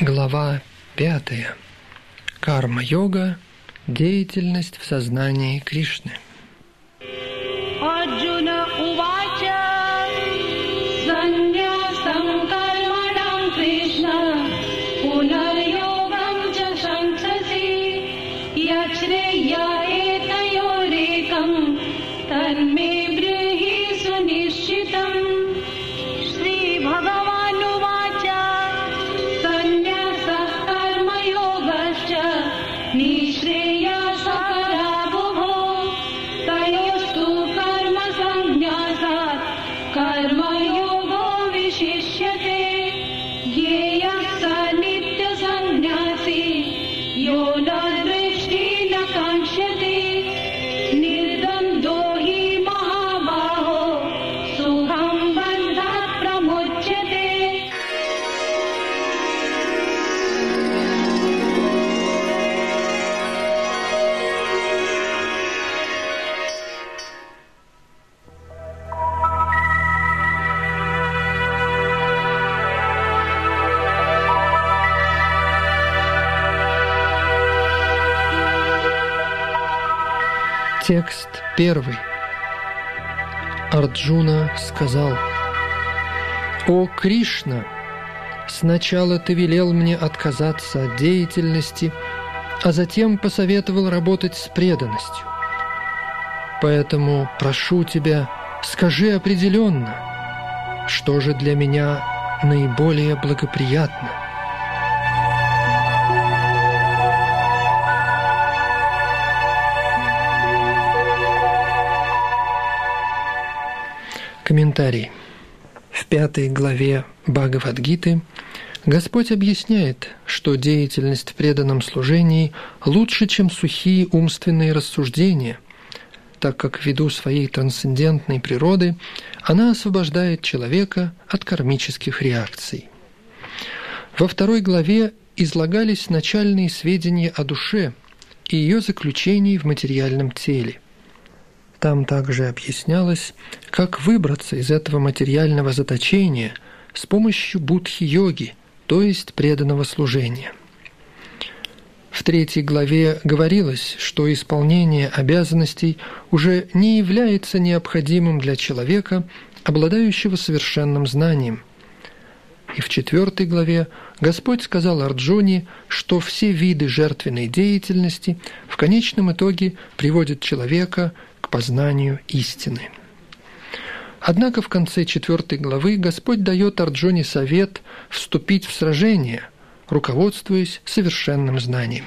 Глава 5. Карма-йога. Деятельность в сознании Кришны. Арджуна Ува Текст первый. Арджуна сказал, «О Кришна, сначала ты велел мне отказаться от деятельности, а затем посоветовал работать с преданностью. Поэтому прошу тебя, скажи определенно, что же для меня наиболее благоприятно». Комментарий. В пятой главе Бхагавадгиты Господь объясняет, что деятельность в преданном служении лучше, чем сухие умственные рассуждения, так как ввиду своей трансцендентной природы она освобождает человека от кармических реакций. Во второй главе излагались начальные сведения о душе и ее заключении в материальном теле – там также объяснялось, как выбраться из этого материального заточения с помощью будхи-йоги, то есть преданного служения. В третьей главе говорилось, что исполнение обязанностей уже не является необходимым для человека, обладающего совершенным знанием. И в четвертой главе Господь сказал Арджуне, что все виды жертвенной деятельности в конечном итоге приводят человека к познанию истины. Однако в конце четвертой главы Господь дает Арджуне совет вступить в сражение, руководствуясь совершенным знанием.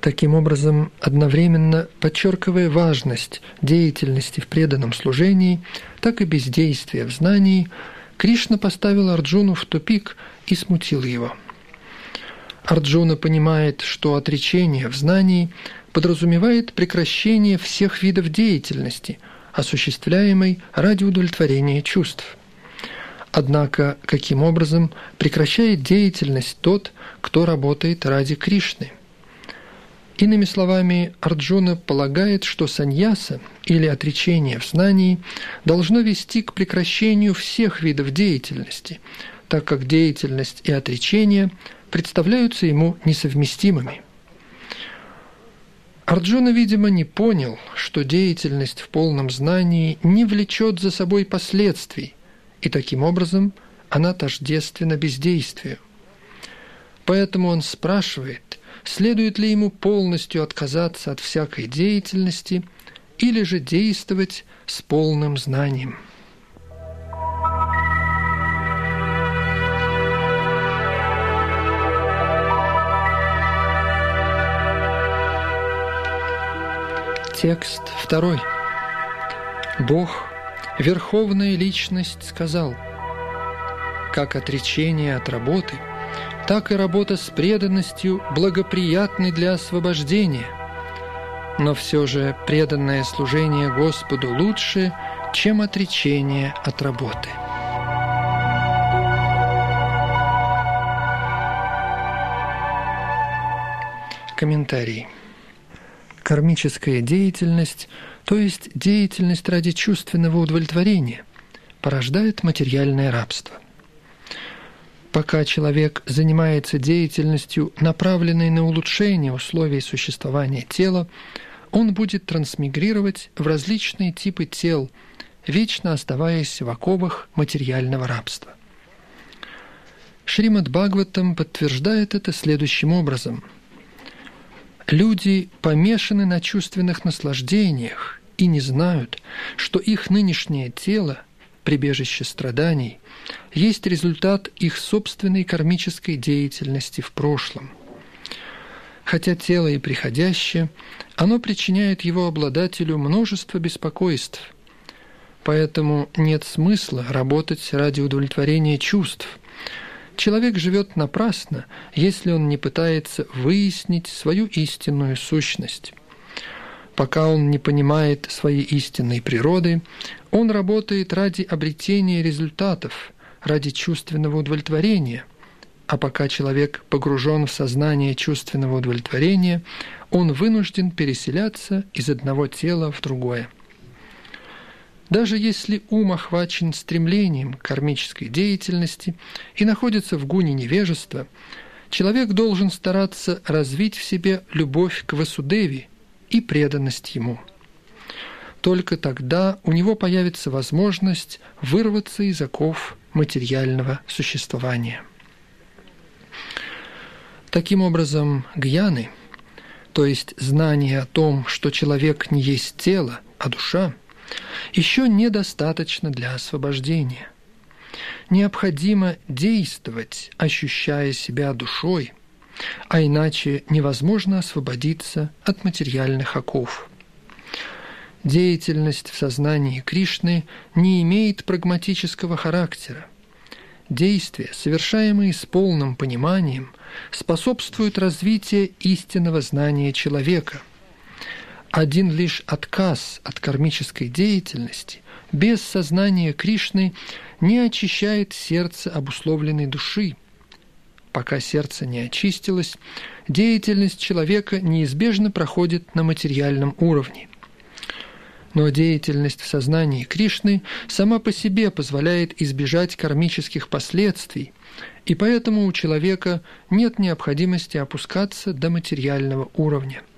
Таким образом, одновременно подчеркивая важность деятельности в преданном служении, так и бездействия в знании, Кришна поставил Арджуну в тупик и смутил его. Арджуна понимает, что отречение в знании подразумевает прекращение всех видов деятельности, осуществляемой ради удовлетворения чувств. Однако, каким образом прекращает деятельность тот, кто работает ради Кришны? Иными словами, Арджуна полагает, что саньяса или отречение в знании должно вести к прекращению всех видов деятельности, так как деятельность и отречение представляются ему несовместимыми. Арджуна, видимо, не понял, что деятельность в полном знании не влечет за собой последствий, и таким образом она тождественна бездействию. Поэтому он спрашивает, следует ли ему полностью отказаться от всякой деятельности или же действовать с полным знанием. Текст второй. Бог, Верховная Личность, сказал, «Как отречение от работы, так и работа с преданностью благоприятны для освобождения. Но все же преданное служение Господу лучше, чем отречение от работы». Комментарий. Кармическая деятельность, то есть деятельность ради чувственного удовлетворения, порождает материальное рабство. Пока человек занимается деятельностью, направленной на улучшение условий существования тела, он будет трансмигрировать в различные типы тел, вечно оставаясь в оковах материального рабства. Шримад Бхагаватам подтверждает это следующим образом. Люди помешаны на чувственных наслаждениях и не знают, что их нынешнее тело, прибежище страданий, есть результат их собственной кармической деятельности в прошлом. Хотя тело и приходящее, оно причиняет его обладателю множество беспокойств, поэтому нет смысла работать ради удовлетворения чувств – Человек живет напрасно, если он не пытается выяснить свою истинную сущность. Пока он не понимает своей истинной природы, он работает ради обретения результатов, ради чувственного удовлетворения. А пока человек погружен в сознание чувственного удовлетворения, он вынужден переселяться из одного тела в другое. Даже если ум охвачен стремлением к кармической деятельности и находится в гуне невежества, человек должен стараться развить в себе любовь к Васудеви и преданность ему. Только тогда у него появится возможность вырваться из оков материального существования. Таким образом, гьяны, то есть знание о том, что человек не есть тело, а душа – еще недостаточно для освобождения. Необходимо действовать, ощущая себя душой, а иначе невозможно освободиться от материальных оков. Деятельность в сознании Кришны не имеет прагматического характера. Действия, совершаемые с полным пониманием, способствуют развитию истинного знания человека – один лишь отказ от кармической деятельности без сознания Кришны не очищает сердце обусловленной души. Пока сердце не очистилось, деятельность человека неизбежно проходит на материальном уровне. Но деятельность в сознании Кришны сама по себе позволяет избежать кармических последствий, и поэтому у человека нет необходимости опускаться до материального уровня –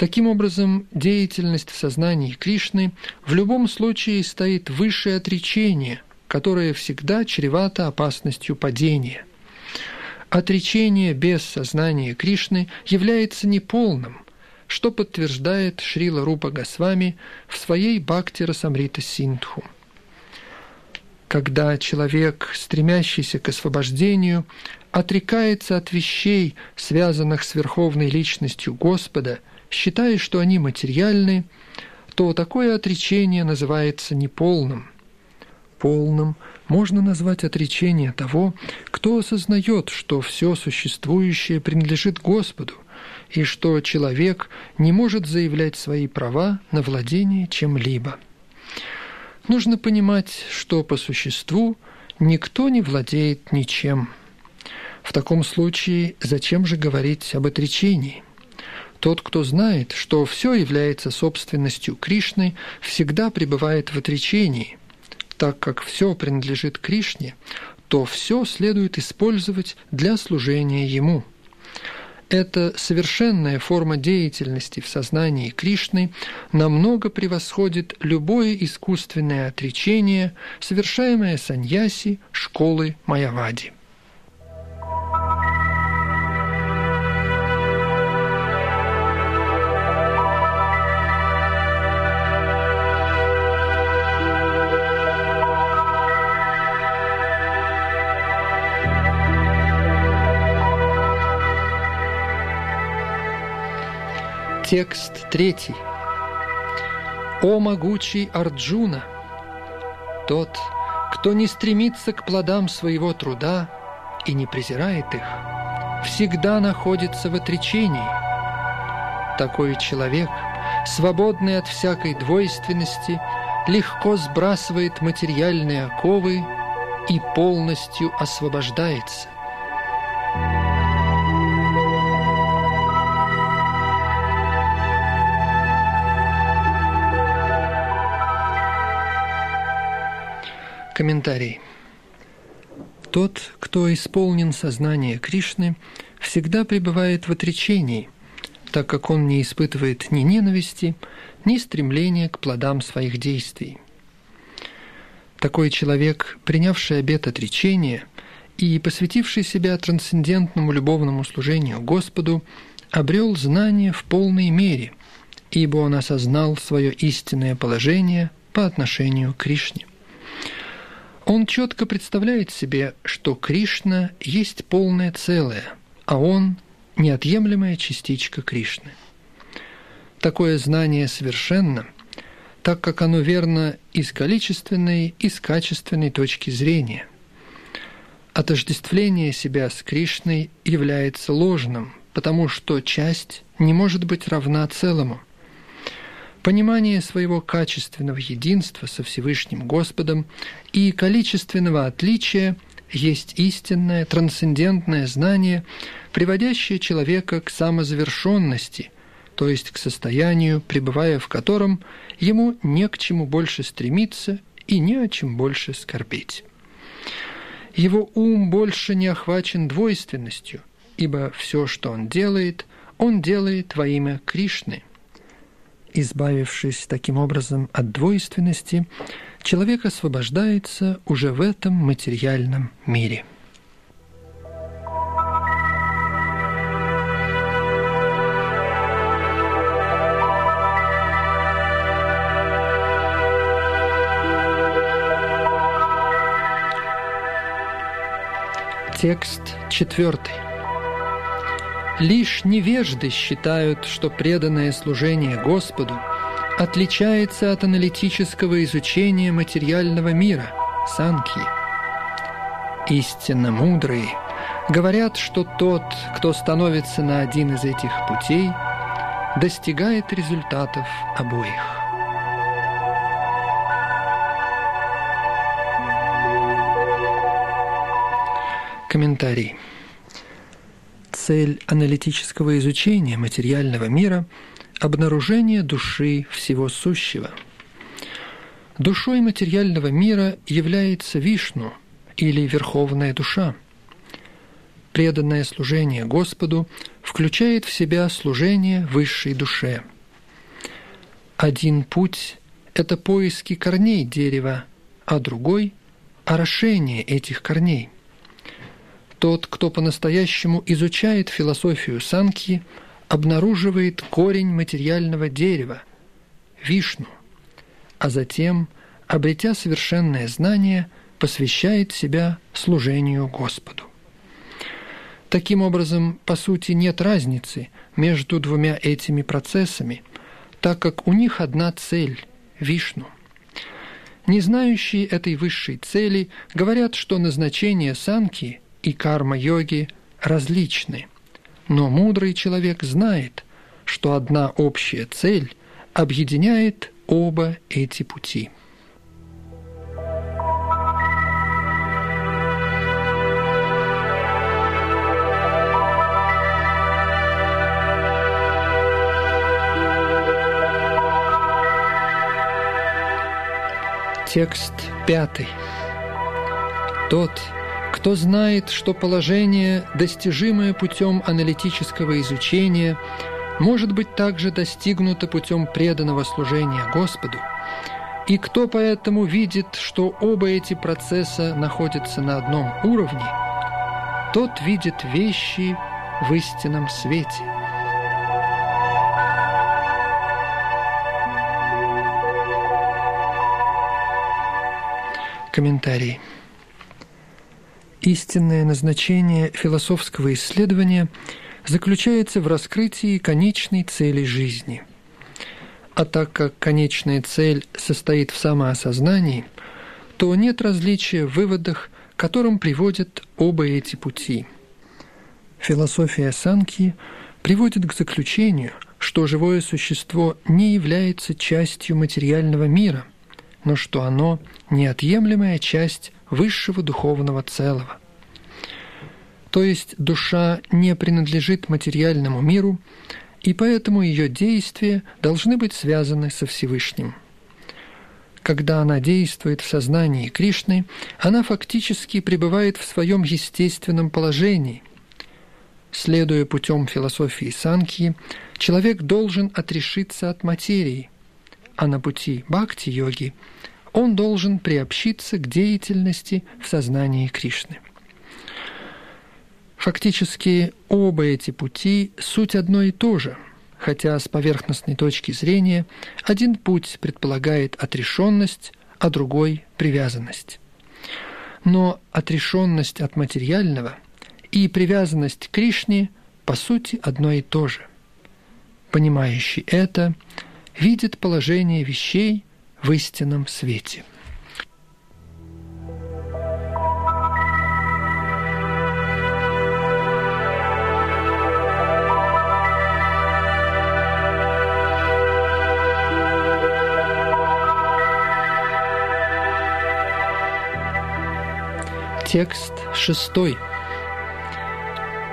Таким образом, деятельность в сознании Кришны в любом случае стоит выше отречения, которое всегда чревато опасностью падения. Отречение без сознания Кришны является неполным, что подтверждает Шрила Рупа Госвами в своей Бхакти Расамрита Синдху. Когда человек, стремящийся к освобождению, отрекается от вещей, связанных с верховной личностью Господа – считая, что они материальны, то такое отречение называется неполным. Полным можно назвать отречение того, кто осознает, что все существующее принадлежит Господу, и что человек не может заявлять свои права на владение чем-либо. Нужно понимать, что по существу никто не владеет ничем. В таком случае зачем же говорить об отречении – тот, кто знает, что все является собственностью Кришны, всегда пребывает в отречении. Так как все принадлежит Кришне, то все следует использовать для служения Ему. Эта совершенная форма деятельности в сознании Кришны намного превосходит любое искусственное отречение, совершаемое саньяси школы Майавади. Текст третий. «О могучий Арджуна! Тот, кто не стремится к плодам своего труда и не презирает их, всегда находится в отречении. Такой человек, свободный от всякой двойственности, легко сбрасывает материальные оковы и полностью освобождается. Комментарий. Тот, кто исполнен сознания Кришны, всегда пребывает в отречении, так как он не испытывает ни ненависти, ни стремления к плодам своих действий. Такой человек, принявший обет отречения и посвятивший себя трансцендентному любовному служению Господу, обрел знание в полной мере, ибо он осознал свое истинное положение по отношению к Кришне. Он четко представляет себе, что Кришна есть полное целое, а он – неотъемлемая частичка Кришны. Такое знание совершенно, так как оно верно и с количественной, и с качественной точки зрения. Отождествление себя с Кришной является ложным, потому что часть не может быть равна целому – Понимание своего качественного единства со Всевышним Господом и количественного отличия есть истинное трансцендентное знание, приводящее человека к самозавершенности, то есть к состоянию, пребывая в котором ему не к чему больше стремиться и не о чем больше скорбеть. Его ум больше не охвачен двойственностью, ибо все, что он делает, он делает во имя Кришны – Избавившись таким образом от двойственности, человек освобождается уже в этом материальном мире. Текст четвертый. Лишь невежды считают, что преданное служение Господу отличается от аналитического изучения материального мира, санки. Истинно мудрые говорят, что тот, кто становится на один из этих путей, достигает результатов обоих. Комментарий цель аналитического изучения материального мира – обнаружение души всего сущего. Душой материального мира является Вишну или Верховная Душа. Преданное служение Господу включает в себя служение высшей душе. Один путь – это поиски корней дерева, а другой – орошение этих корней – тот, кто по-настоящему изучает философию санки, обнаруживает корень материального дерева – вишну, а затем, обретя совершенное знание, посвящает себя служению Господу. Таким образом, по сути, нет разницы между двумя этими процессами, так как у них одна цель – вишну. Не знающие этой высшей цели говорят, что назначение санки – и карма-йоги различны, но мудрый человек знает, что одна общая цель объединяет оба эти пути. Текст пятый. Тот, кто знает, что положение, достижимое путем аналитического изучения, может быть также достигнуто путем преданного служения Господу, и кто поэтому видит, что оба эти процесса находятся на одном уровне, тот видит вещи в истинном свете. Комментарий. Истинное назначение философского исследования заключается в раскрытии конечной цели жизни. А так как конечная цель состоит в самоосознании, то нет различия в выводах, к которым приводят оба эти пути. Философия Санки приводит к заключению, что живое существо не является частью материального мира, но что оно – неотъемлемая часть высшего духовного целого. То есть душа не принадлежит материальному миру, и поэтому ее действия должны быть связаны со Всевышним. когда она действует в сознании Кришны, она фактически пребывает в своем естественном положении. Следуя путем философии Санхи, человек должен отрешиться от материи, а на пути бхакти-йоги он должен приобщиться к деятельности в сознании Кришны. Фактически оба эти пути – суть одно и то же – хотя с поверхностной точки зрения один путь предполагает отрешенность, а другой – привязанность. Но отрешенность от материального и привязанность к Кришне по сути одно и то же. Понимающий это видит положение вещей в истинном свете. Текст шестой.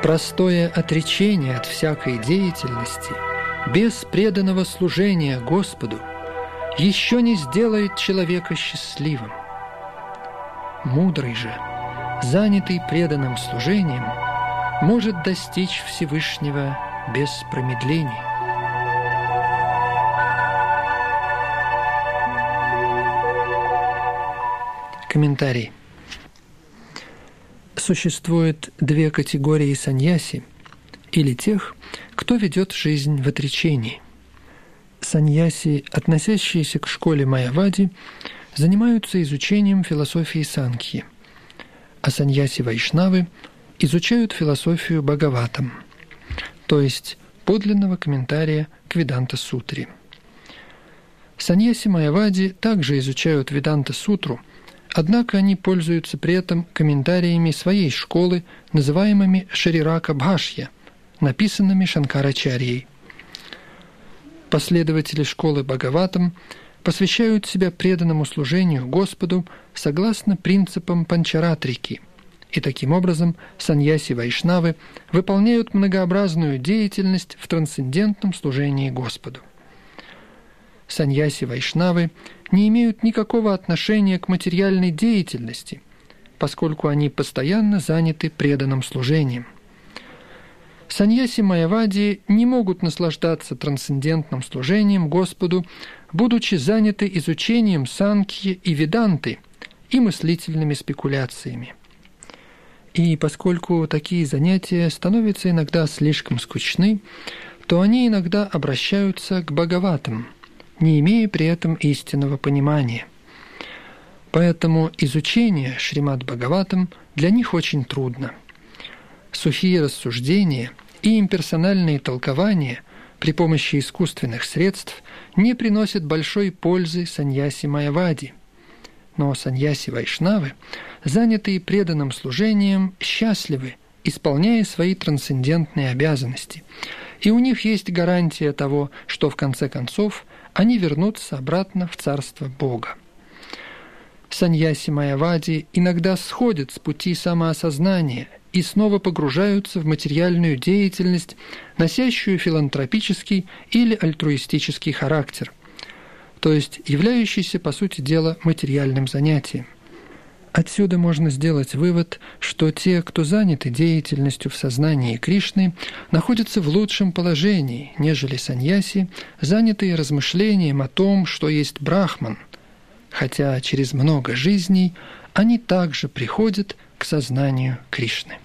Простое отречение от всякой деятельности без преданного служения Господу еще не сделает человека счастливым. Мудрый же, занятый преданным служением, может достичь Всевышнего без промедлений. Комментарий существует две категории саньяси, или тех, кто ведет жизнь в отречении. Саньяси, относящиеся к школе Майявади, занимаются изучением философии Санхи, а саньяси Вайшнавы изучают философию Бхагаватам, то есть подлинного комментария к Веданта-сутре. Саньяси Майявади также изучают Веданта-сутру – Однако они пользуются при этом комментариями своей школы, называемыми Шарирака Бхашья, написанными Шанкарачарьей. Последователи школы Бхагаватам посвящают себя преданному служению Господу согласно принципам Панчаратрики, и таким образом саньяси Вайшнавы выполняют многообразную деятельность в трансцендентном служении Господу. Саньяси Вайшнавы – не имеют никакого отношения к материальной деятельности, поскольку они постоянно заняты преданным служением. Саньяси Майявади не могут наслаждаться трансцендентным служением Господу, будучи заняты изучением санкхи и веданты и мыслительными спекуляциями. И поскольку такие занятия становятся иногда слишком скучны, то они иногда обращаются к Бхагаватам – не имея при этом истинного понимания. Поэтому изучение Шримад Бхагаватам для них очень трудно. Сухие рассуждения и имперсональные толкования при помощи искусственных средств не приносят большой пользы саньяси Майявади. Но саньяси Вайшнавы, занятые преданным служением, счастливы, исполняя свои трансцендентные обязанности. И у них есть гарантия того, что в конце концов – они вернутся обратно в царство Бога. Саньяси Майявади иногда сходят с пути самоосознания и снова погружаются в материальную деятельность, носящую филантропический или альтруистический характер, то есть являющийся, по сути дела, материальным занятием. Отсюда можно сделать вывод, что те, кто заняты деятельностью в сознании Кришны, находятся в лучшем положении, нежели саньяси, занятые размышлением о том, что есть брахман, хотя через много жизней они также приходят к сознанию Кришны.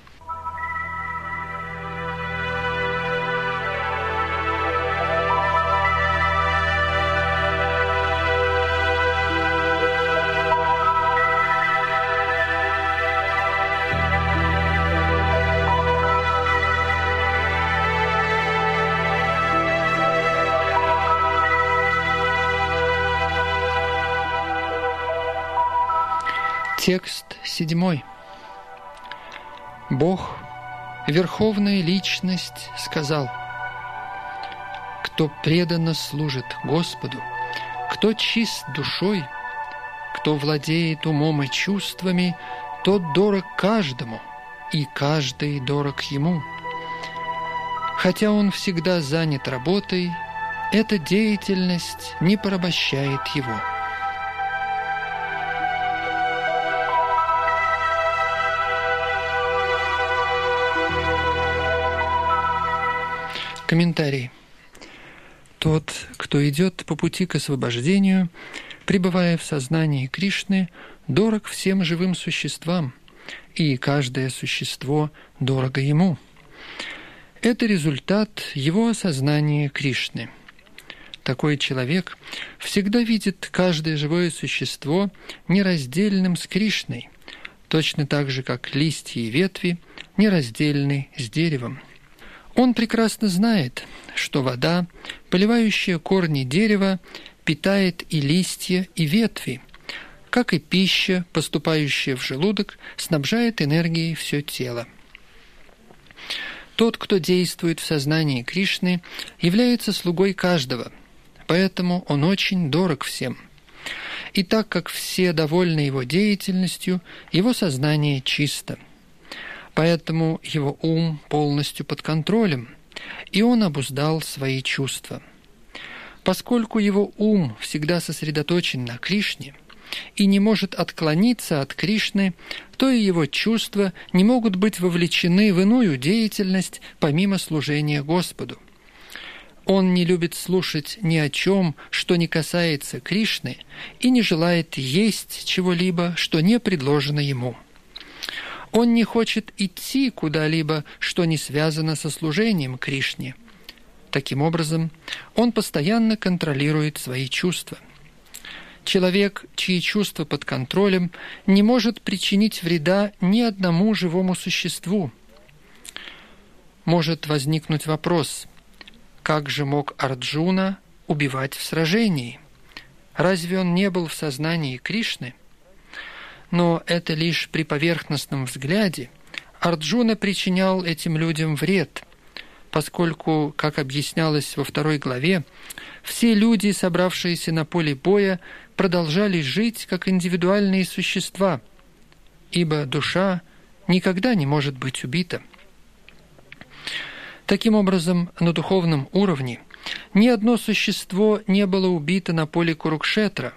Текст седьмой. Бог, Верховная Личность, сказал, «Кто преданно служит Господу, кто чист душой, кто владеет умом и чувствами, тот дорог каждому, и каждый дорог ему. Хотя он всегда занят работой, эта деятельность не порабощает его». Комментарий. Тот, кто идет по пути к освобождению, пребывая в сознании Кришны, дорог всем живым существам, и каждое существо дорого ему. Это результат его осознания Кришны. Такой человек всегда видит каждое живое существо нераздельным с Кришной, точно так же, как листья и ветви нераздельны с деревом. Он прекрасно знает, что вода, поливающая корни дерева, питает и листья, и ветви, как и пища, поступающая в желудок, снабжает энергией все тело. Тот, кто действует в сознании Кришны, является слугой каждого, поэтому он очень дорог всем. И так как все довольны его деятельностью, его сознание чисто – Поэтому его ум полностью под контролем, и он обуздал свои чувства. Поскольку его ум всегда сосредоточен на Кришне и не может отклониться от Кришны, то и его чувства не могут быть вовлечены в иную деятельность помимо служения Господу. Он не любит слушать ни о чем, что не касается Кришны, и не желает есть чего-либо, что не предложено ему. Он не хочет идти куда-либо, что не связано со служением Кришне. Таким образом, он постоянно контролирует свои чувства. Человек, чьи чувства под контролем, не может причинить вреда ни одному живому существу. Может возникнуть вопрос, как же мог Арджуна убивать в сражении? Разве он не был в сознании Кришны? Но это лишь при поверхностном взгляде, Арджуна причинял этим людям вред, поскольку, как объяснялось во второй главе, все люди, собравшиеся на поле боя, продолжали жить как индивидуальные существа, ибо душа никогда не может быть убита. Таким образом, на духовном уровне ни одно существо не было убито на поле Курукшетра.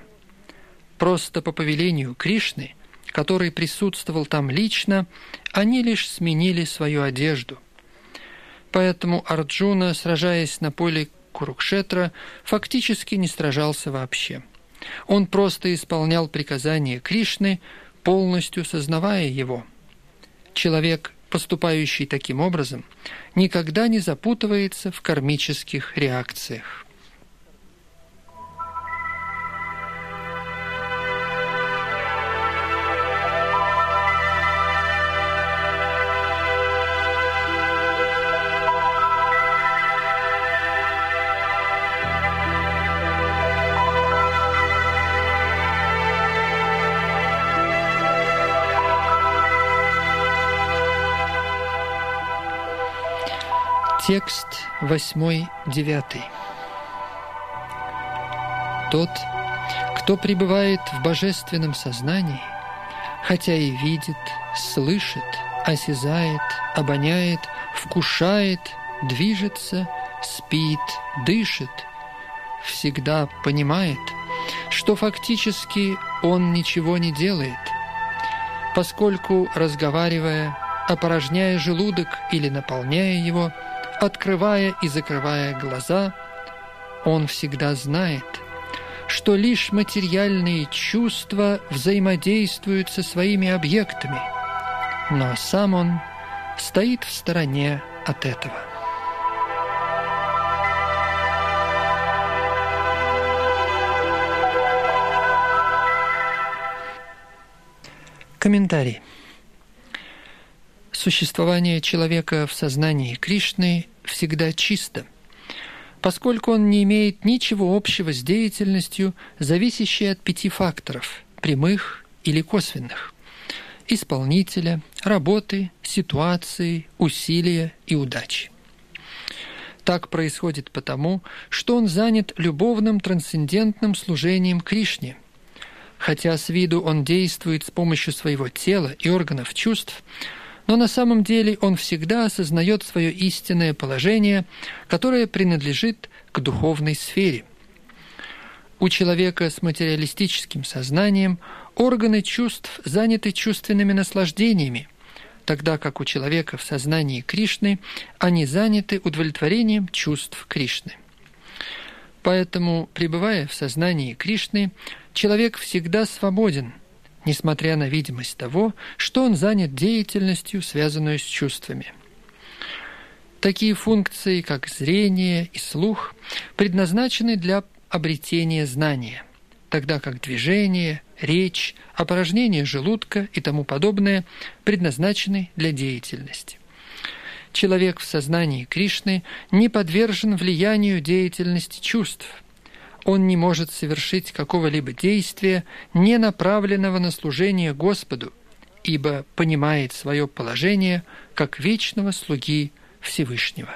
Просто по повелению Кришны – который присутствовал там лично, они лишь сменили свою одежду. Поэтому Арджуна, сражаясь на поле Курукшетра, фактически не сражался вообще. Он просто исполнял приказания Кришны, полностью сознавая его. Человек, поступающий таким образом, никогда не запутывается в кармических реакциях. Текст 8-9. Тот, кто пребывает в божественном сознании, хотя и видит, слышит, осязает, обоняет, вкушает, движется, спит, дышит, всегда понимает, что фактически он ничего не делает, поскольку, разговаривая, опорожняя желудок или наполняя его – Открывая и закрывая глаза, он всегда знает, что лишь материальные чувства взаимодействуют со своими объектами, но сам он стоит в стороне от этого. Комментарий. Существование человека в сознании Кришны всегда чисто, поскольку он не имеет ничего общего с деятельностью, зависящей от пяти факторов – прямых или косвенных – исполнителя, работы, ситуации, усилия и удачи. Так происходит потому, что он занят любовным трансцендентным служением Кришне. Хотя с виду он действует с помощью своего тела и органов чувств – но на самом деле он всегда осознает свое истинное положение, которое принадлежит к духовной сфере. У человека с материалистическим сознанием органы чувств заняты чувственными наслаждениями, тогда как у человека в сознании Кришны они заняты удовлетворением чувств Кришны. Поэтому, пребывая в сознании Кришны, человек всегда свободен, несмотря на видимость того, что он занят деятельностью, связанную с чувствами. Такие функции, как зрение и слух, предназначены для обретения знания, тогда как движение, речь, опорожнение желудка и тому подобное предназначены для деятельности. Человек в сознании Кришны не подвержен влиянию деятельности чувств. Он не может совершить какого-либо действия, не направленного на служение Господу, ибо понимает свое положение как вечного слуги Всевышнего.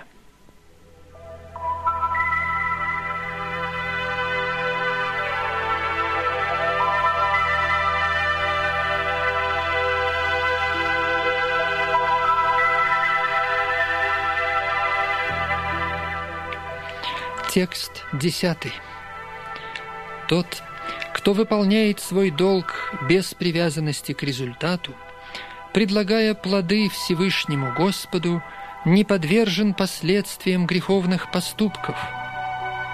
Текст десятый. Тот, кто выполняет свой долг без привязанности к результату, предлагая плоды Всевышнему Господу, не подвержен последствиям греховных поступков,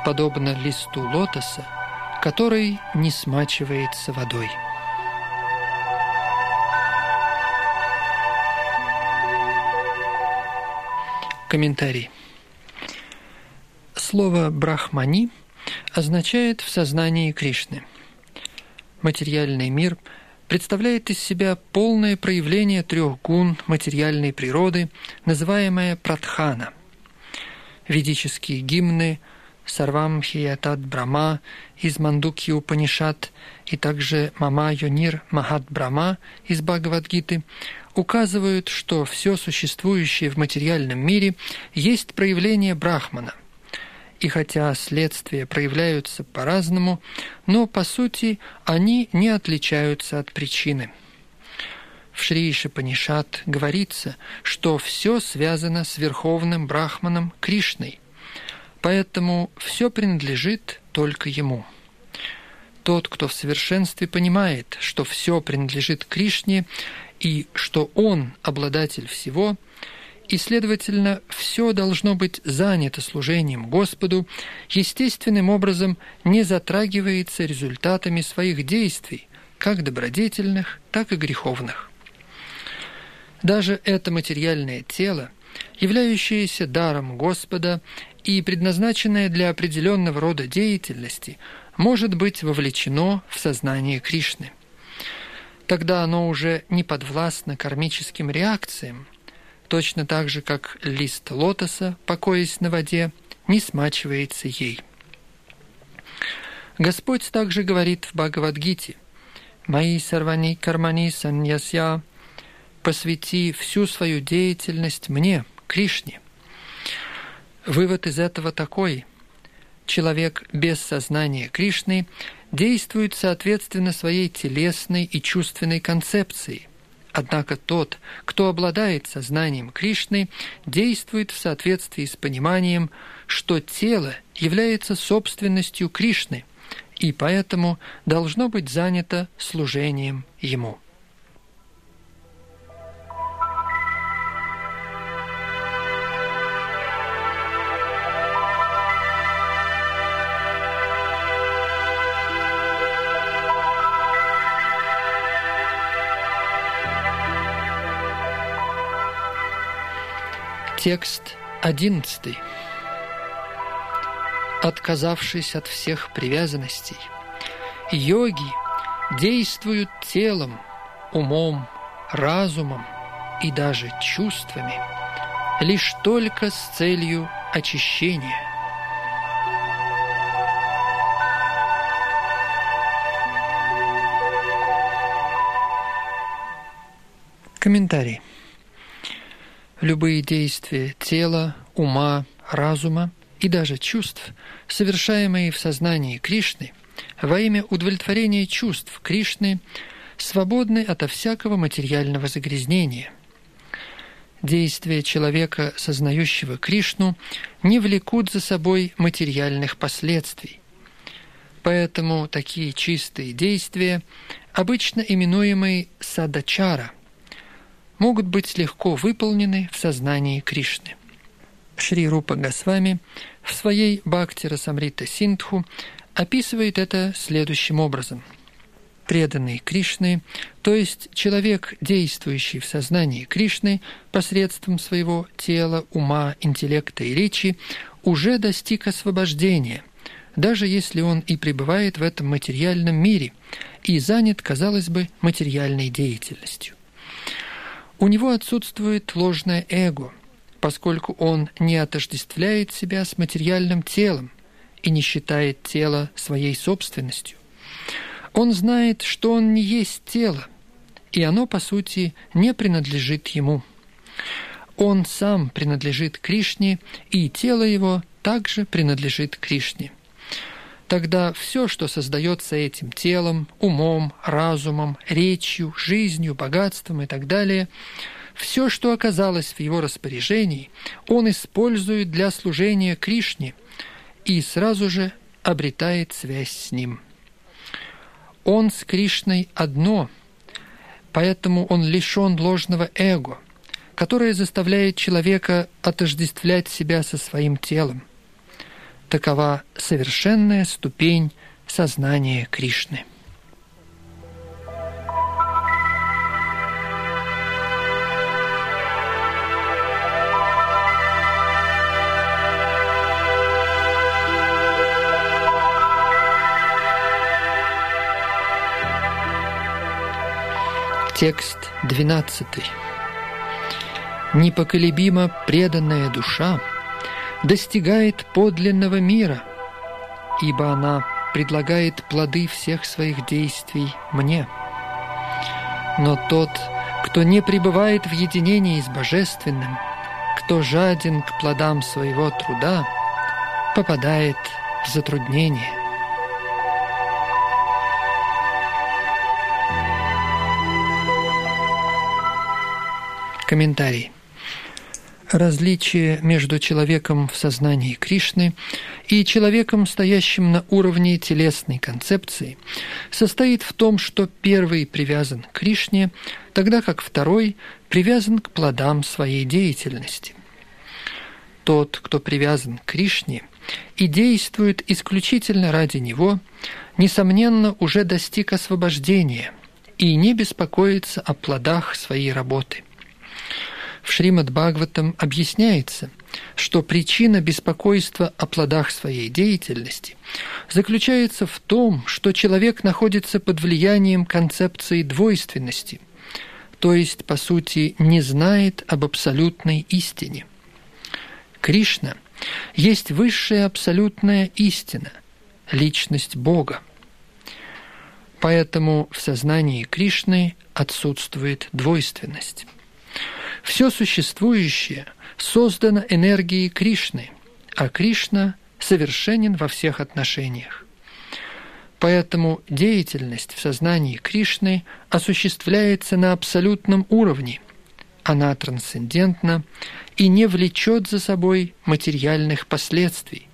подобно листу лотоса, который не смачивается водой. Комментарий. Слово «брахмани» означает «в сознании Кришны». Материальный мир представляет из себя полное проявление трех гун материальной природы, называемое пратхана. Ведические гимны Сарвам Хиятат Брама из Мандукьи Упанишат и также Мама Йонир Махат Брама из Бхагавадгиты указывают, что все существующее в материальном мире есть проявление Брахмана – и хотя следствия проявляются по-разному, но по сути они не отличаются от причины. В Шри Шипанишат говорится, что все связано с Верховным Брахманом Кришной, поэтому все принадлежит только Ему. Тот, кто в совершенстве понимает, что все принадлежит Кришне и что Он обладатель всего – и, следовательно, все должно быть занято служением Господу, естественным образом не затрагивается результатами своих действий, как добродетельных, так и греховных. Даже это материальное тело, являющееся даром Господа и предназначенное для определенного рода деятельности, может быть вовлечено в сознание Кришны. Тогда оно уже не подвластно кармическим реакциям, точно так же, как лист лотоса, покоясь на воде, не смачивается ей. Господь также говорит в Бхагавадгите «Мои сарвани кармани саньясья» «Посвяти всю свою деятельность мне, Кришне». Вывод из этого такой. Человек без сознания Кришны действует соответственно своей телесной и чувственной концепции – Однако тот, кто обладает сознанием Кришны, действует в соответствии с пониманием, что тело является собственностью Кришны и поэтому должно быть занято служением Ему. Текст одиннадцатый. Отказавшись от всех привязанностей, йоги действуют телом, умом, разумом и даже чувствами лишь только с целью очищения. Комментарий. Любые действия тела, ума, разума и даже чувств, совершаемые в сознании Кришны, во имя удовлетворения чувств Кришны, свободны ото всякого материального загрязнения. Действия человека, сознающего Кришну, не влекут за собой материальных последствий. Поэтому такие чистые действия, обычно именуемые садачара – могут быть легко выполнены в сознании Кришны. Шри Рупа Госвами в своей Бхакти Расамрита Синдху описывает это следующим образом. Преданный Кришны, то есть человек, действующий в сознании Кришны посредством своего тела, ума, интеллекта и речи, уже достиг освобождения, даже если он и пребывает в этом материальном мире и занят, казалось бы, материальной деятельностью. У него отсутствует ложное эго, поскольку он не отождествляет себя с материальным телом и не считает тело своей собственностью. Он знает, что он не есть тело, и оно, по сути, не принадлежит ему. Он сам принадлежит Кришне, и тело его также принадлежит Кришне. Тогда все, что создается этим телом, умом, разумом, речью, жизнью, богатством и так далее, все, что оказалось в его распоряжении, он использует для служения Кришне и сразу же обретает связь с ним. Он с Кришной одно, поэтому он лишен ложного эго, которое заставляет человека отождествлять себя со своим телом – Такова совершенная ступень сознания Кришны. Текст 12. Непоколебимо преданная душа – достигает подлинного мира, ибо она предлагает плоды всех своих действий мне. Но тот, кто не пребывает в единении с Божественным, кто жаден к плодам своего труда, попадает в затруднение. Комментарий. Различие между человеком в сознании Кришны и человеком, стоящим на уровне телесной концепции, состоит в том, что первый привязан к Кришне, тогда как второй привязан к плодам своей деятельности. Тот, кто привязан к Кришне и действует исключительно ради него, несомненно, уже достиг освобождения и не беспокоится о плодах своей работы – в Шримад Бхагаватам объясняется, что причина беспокойства о плодах своей деятельности заключается в том, что человек находится под влиянием концепции двойственности, то есть, по сути, не знает об абсолютной истине. Кришна есть высшая абсолютная истина, личность Бога. Поэтому в сознании Кришны отсутствует двойственность. Все существующее создано энергией Кришны, а Кришна совершенен во всех отношениях. Поэтому деятельность в сознании Кришны осуществляется на абсолютном уровне. Она трансцендентна и не влечет за собой материальных последствий.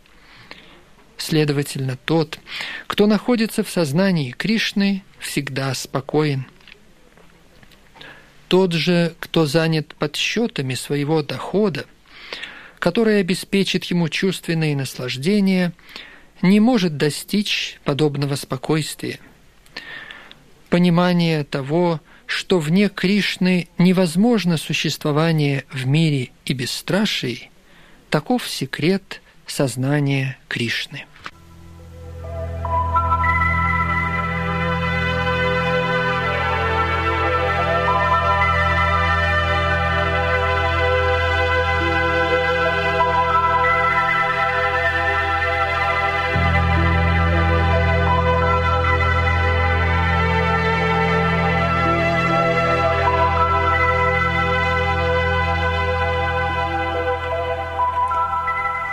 Следовательно, тот, кто находится в сознании Кришны, всегда спокоен – тот же, кто занят подсчетами своего дохода, который обеспечит ему чувственные наслаждения, не может достичь подобного спокойствия. Понимание того, что вне Кришны невозможно существование в мире и бесстрашии, таков секрет сознания Кришны.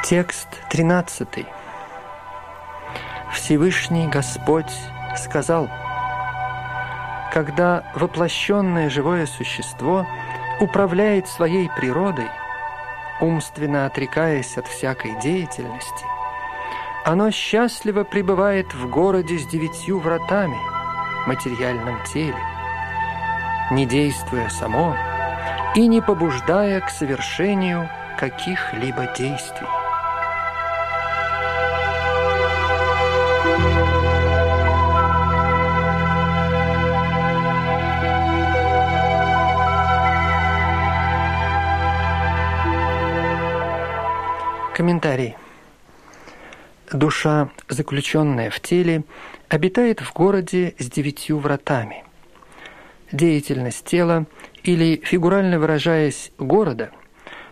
Текст 13. Всевышний Господь сказал, когда воплощенное живое существо управляет своей природой, умственно отрекаясь от всякой деятельности, оно счастливо пребывает в городе с девятью вратами, материальном теле. Не действуя само, и не побуждая к совершению каких-либо действий. Комментарий. Душа, заключенная в теле, обитает в городе с девятью вратами. Деятельность тела, или, фигурально выражаясь, города,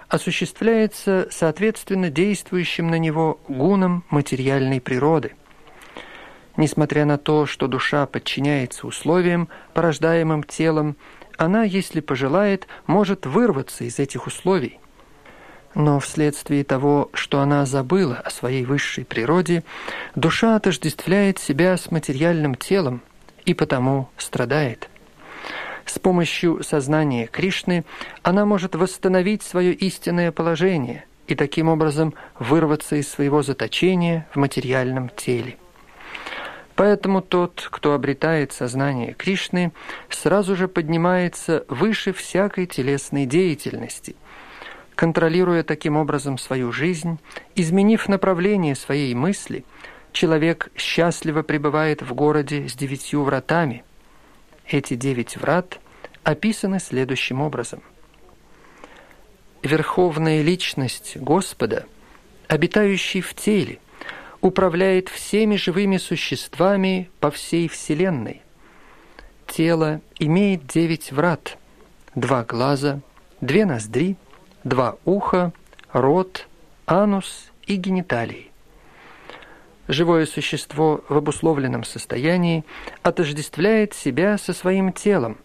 осуществляется соответственно действующим на него гунам материальной природы. Несмотря на то, что душа подчиняется условиям, порождаемым телом, она, если пожелает, может вырваться из этих условий – но вследствие того, что она забыла о своей высшей природе, душа отождествляет себя с материальным телом и потому страдает. С помощью сознания Кришны она может восстановить свое истинное положение и таким образом вырваться из своего заточения в материальном теле. Поэтому тот, кто обретает сознание Кришны, сразу же поднимается выше всякой телесной деятельности – Контролируя таким образом свою жизнь, изменив направление своей мысли, человек счастливо пребывает в городе с девятью вратами. Эти девять врат описаны следующим образом. Верховная личность Господа, обитающий в теле, управляет всеми живыми существами по всей Вселенной. Тело имеет девять врат, два глаза, две ноздри – два уха, рот, анус и гениталии. Живое существо в обусловленном состоянии отождествляет себя со своим телом,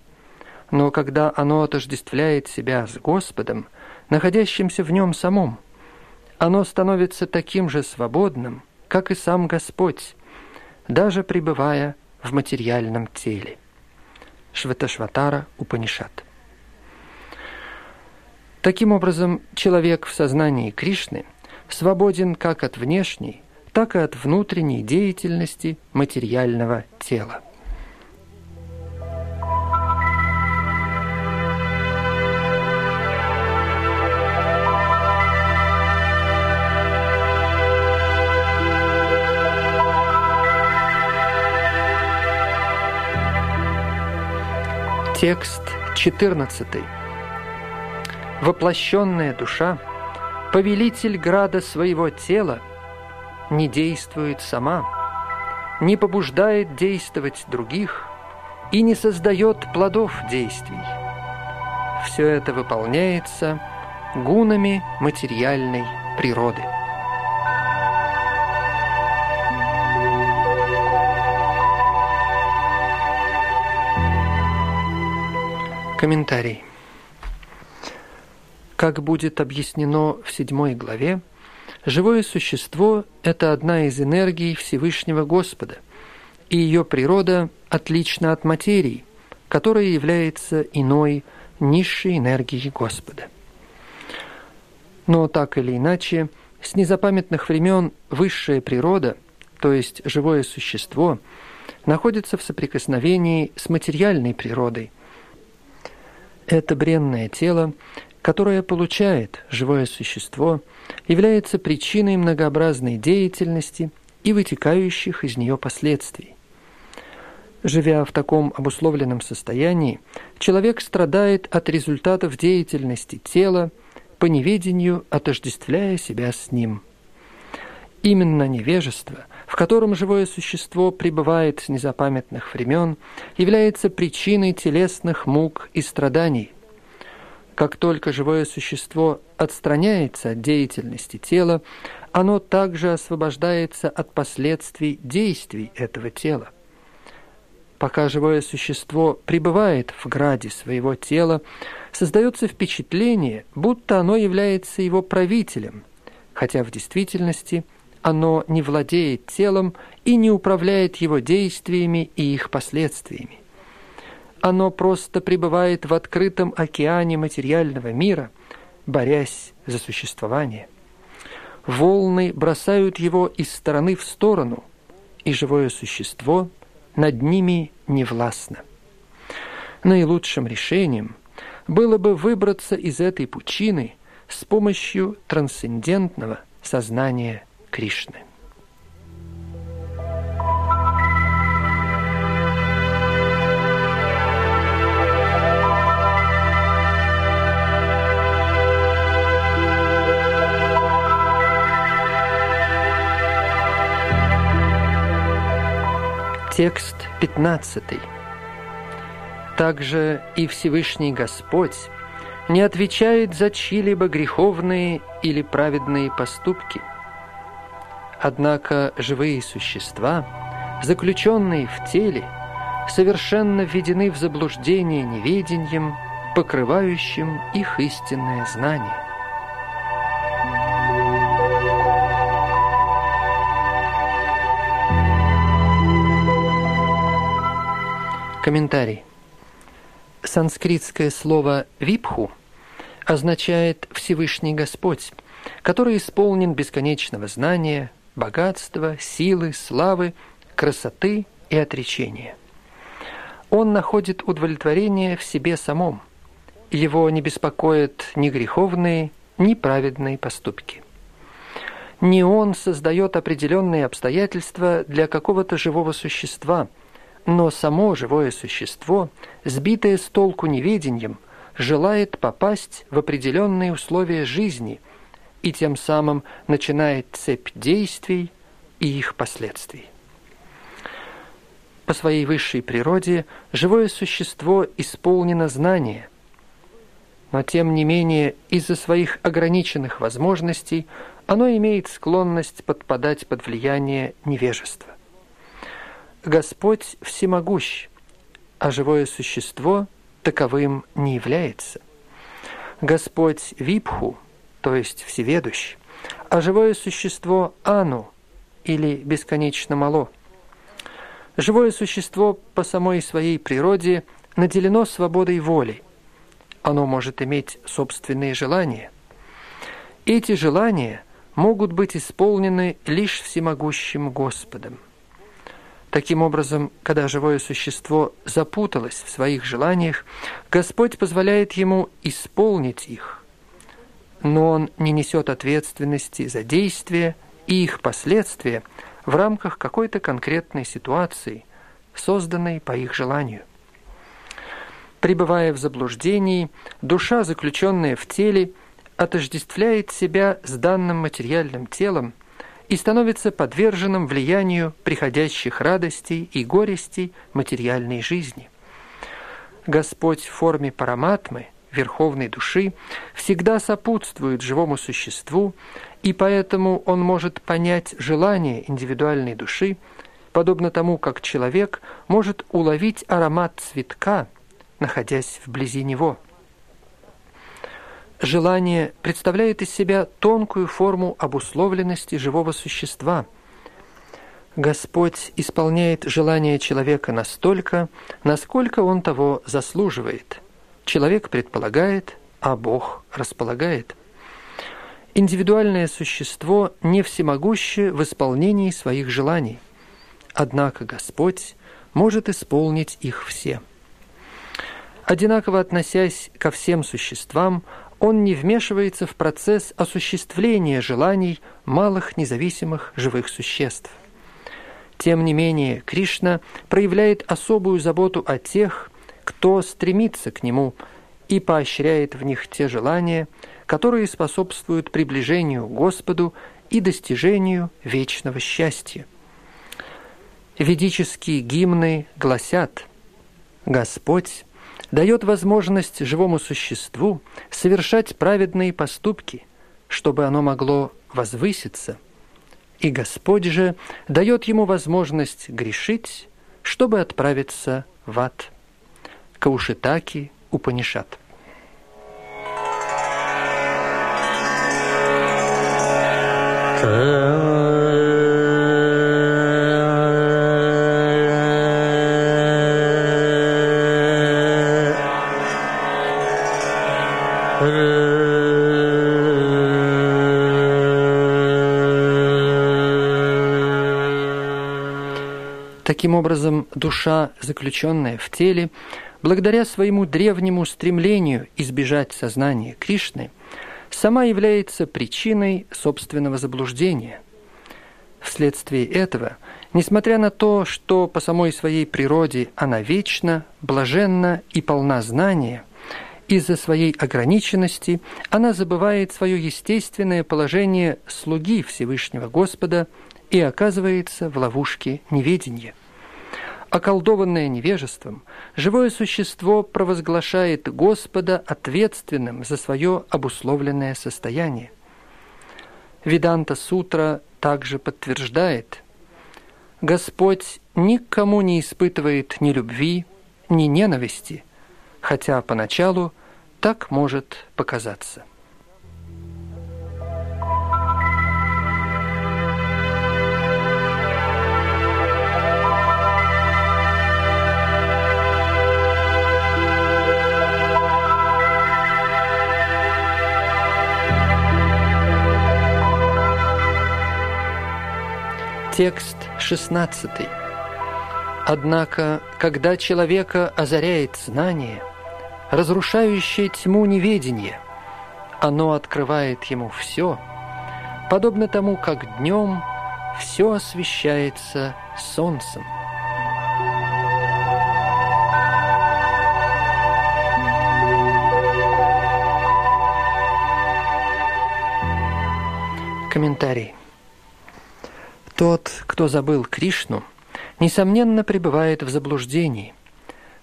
но когда оно отождествляет себя с Господом, находящимся в нем самом, оно становится таким же свободным, как и сам Господь, даже пребывая в материальном теле. Шваташватара Упанишат. Таким образом, человек в сознании Кришны свободен как от внешней, так и от внутренней деятельности материального тела. Текст 14 воплощенная душа, повелитель града своего тела, не действует сама, не побуждает действовать других и не создает плодов действий. Все это выполняется гунами материальной природы. Комментарий. Как будет объяснено в седьмой главе, живое существо – это одна из энергий Всевышнего Господа, и ее природа отлична от материи, которая является иной, низшей энергией Господа. Но так или иначе, с незапамятных времен высшая природа, то есть живое существо, находится в соприкосновении с материальной природой. Это бренное тело которое получает живое существо, является причиной многообразной деятельности и вытекающих из нее последствий. Живя в таком обусловленном состоянии, человек страдает от результатов деятельности тела, по неведению отождествляя себя с ним. Именно невежество, в котором живое существо пребывает с незапамятных времен, является причиной телесных мук и страданий – как только живое существо отстраняется от деятельности тела, оно также освобождается от последствий действий этого тела. Пока живое существо пребывает в граде своего тела, создается впечатление, будто оно является его правителем, хотя в действительности оно не владеет телом и не управляет его действиями и их последствиями. Оно просто пребывает в открытом океане материального мира, борясь за существование. Волны бросают его из стороны в сторону, и живое существо над ними не властно. Наилучшим решением было бы выбраться из этой пучины с помощью трансцендентного сознания Кришны. Текст 15. Также и Всевышний Господь не отвечает за чьи-либо греховные или праведные поступки. Однако живые существа, заключенные в теле, совершенно введены в заблуждение неведением, покрывающим их истинное знание. Комментарий. Санскритское слово «випху» означает «Всевышний Господь», который исполнен бесконечного знания, богатства, силы, славы, красоты и отречения. Он находит удовлетворение в себе самом. Его не беспокоят ни греховные, ни праведные поступки. Не он создает определенные обстоятельства для какого-то живого существа – но само живое существо, сбитое с толку неведением, желает попасть в определенные условия жизни и тем самым начинает цепь действий и их последствий. По своей высшей природе живое существо исполнено знания, но тем не менее из-за своих ограниченных возможностей оно имеет склонность подпадать под влияние невежества. Господь всемогущ, а живое существо таковым не является. Господь Випху, то есть всеведущ, а живое существо Ану, или бесконечно мало. Живое существо по самой своей природе наделено свободой воли. Оно может иметь собственные желания. Эти желания могут быть исполнены лишь всемогущим Господом – Таким образом, когда живое существо запуталось в своих желаниях, Господь позволяет ему исполнить их. Но он не несет ответственности за действия и их последствия в рамках какой-то конкретной ситуации, созданной по их желанию. Пребывая в заблуждении, душа, заключенная в теле, отождествляет себя с данным материальным телом – и становится подверженным влиянию приходящих радостей и горестей материальной жизни. Господь в форме параматмы, верховной души, всегда сопутствует живому существу, и поэтому он может понять желание индивидуальной души, подобно тому, как человек может уловить аромат цветка, находясь вблизи него – Желание представляет из себя тонкую форму обусловленности живого существа. Господь исполняет желание человека настолько, насколько он того заслуживает. Человек предполагает, а Бог располагает. Индивидуальное существо не всемогуще в исполнении своих желаний. Однако Господь может исполнить их все. Одинаково относясь ко всем существам, он не вмешивается в процесс осуществления желаний малых независимых живых существ. Тем не менее, Кришна проявляет особую заботу о тех, кто стремится к Нему и поощряет в них те желания, которые способствуют приближению к Господу и достижению вечного счастья. Ведические гимны гласят «Господь дает возможность живому существу совершать праведные поступки, чтобы оно могло возвыситься, и Господь же дает ему возможность грешить, чтобы отправиться в ад. Каушитаки Упанишат. Uh... Таким образом, душа, заключенная в теле, благодаря своему древнему стремлению избежать сознания Кришны, сама является причиной собственного заблуждения. Вследствие этого, несмотря на то, что по самой своей природе она вечна, блаженна и полна знания, из-за своей ограниченности она забывает свое естественное положение слуги Всевышнего Господа и оказывается в ловушке неведения. Околдованное невежеством, живое существо провозглашает Господа ответственным за свое обусловленное состояние. Виданта Сутра также подтверждает, Господь никому не испытывает ни любви, ни ненависти, хотя поначалу так может показаться. Текст 16. Однако, когда человека озаряет знание, разрушающее тьму неведения, оно открывает ему все, подобно тому, как днем все освещается солнцем. Комментарий. Тот, кто забыл Кришну, несомненно пребывает в заблуждении,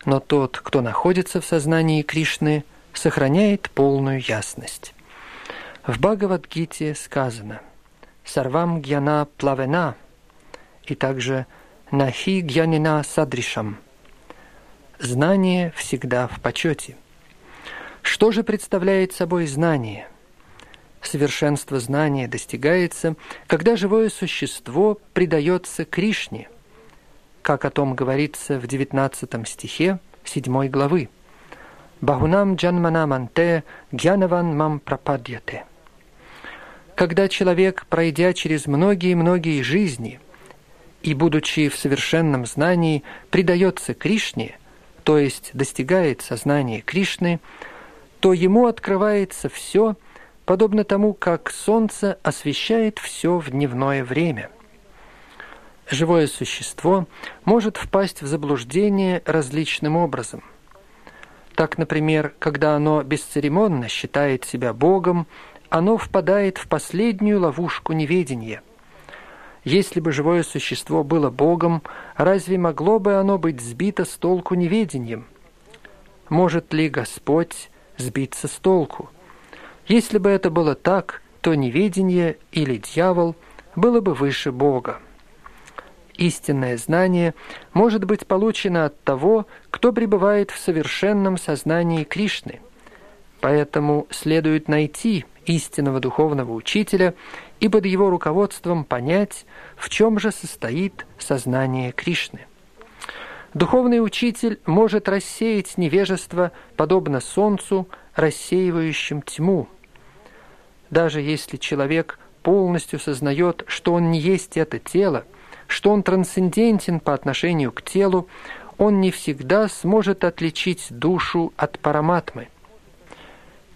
но тот, кто находится в сознании Кришны, сохраняет полную ясность. В Бхагавадгите сказано «Сарвам гьяна плавена» и также «Нахи гьянина садришам» Знание всегда в почете. Что же представляет собой знание – Совершенство знания достигается, когда живое существо предается Кришне, как о том говорится в 19 стихе 7 главы. «Бахунам джанманам анте гьянаван мам прападьяте». Когда человек, пройдя через многие-многие жизни и, будучи в совершенном знании, предается Кришне, то есть достигает сознания Кришны, то ему открывается все – подобно тому, как солнце освещает все в дневное время. Живое существо может впасть в заблуждение различным образом. Так, например, когда оно бесцеремонно считает себя Богом, оно впадает в последнюю ловушку неведения. Если бы живое существо было Богом, разве могло бы оно быть сбито с толку неведением? Может ли Господь сбиться с толку? Если бы это было так, то неведение или дьявол было бы выше Бога. Истинное знание может быть получено от того, кто пребывает в совершенном сознании Кришны. Поэтому следует найти истинного духовного учителя и под его руководством понять, в чем же состоит сознание Кришны. Духовный учитель может рассеять невежество, подобно солнцу, рассеивающим тьму – даже если человек полностью сознает, что он не есть это тело, что он трансцендентен по отношению к телу, он не всегда сможет отличить душу от параматмы.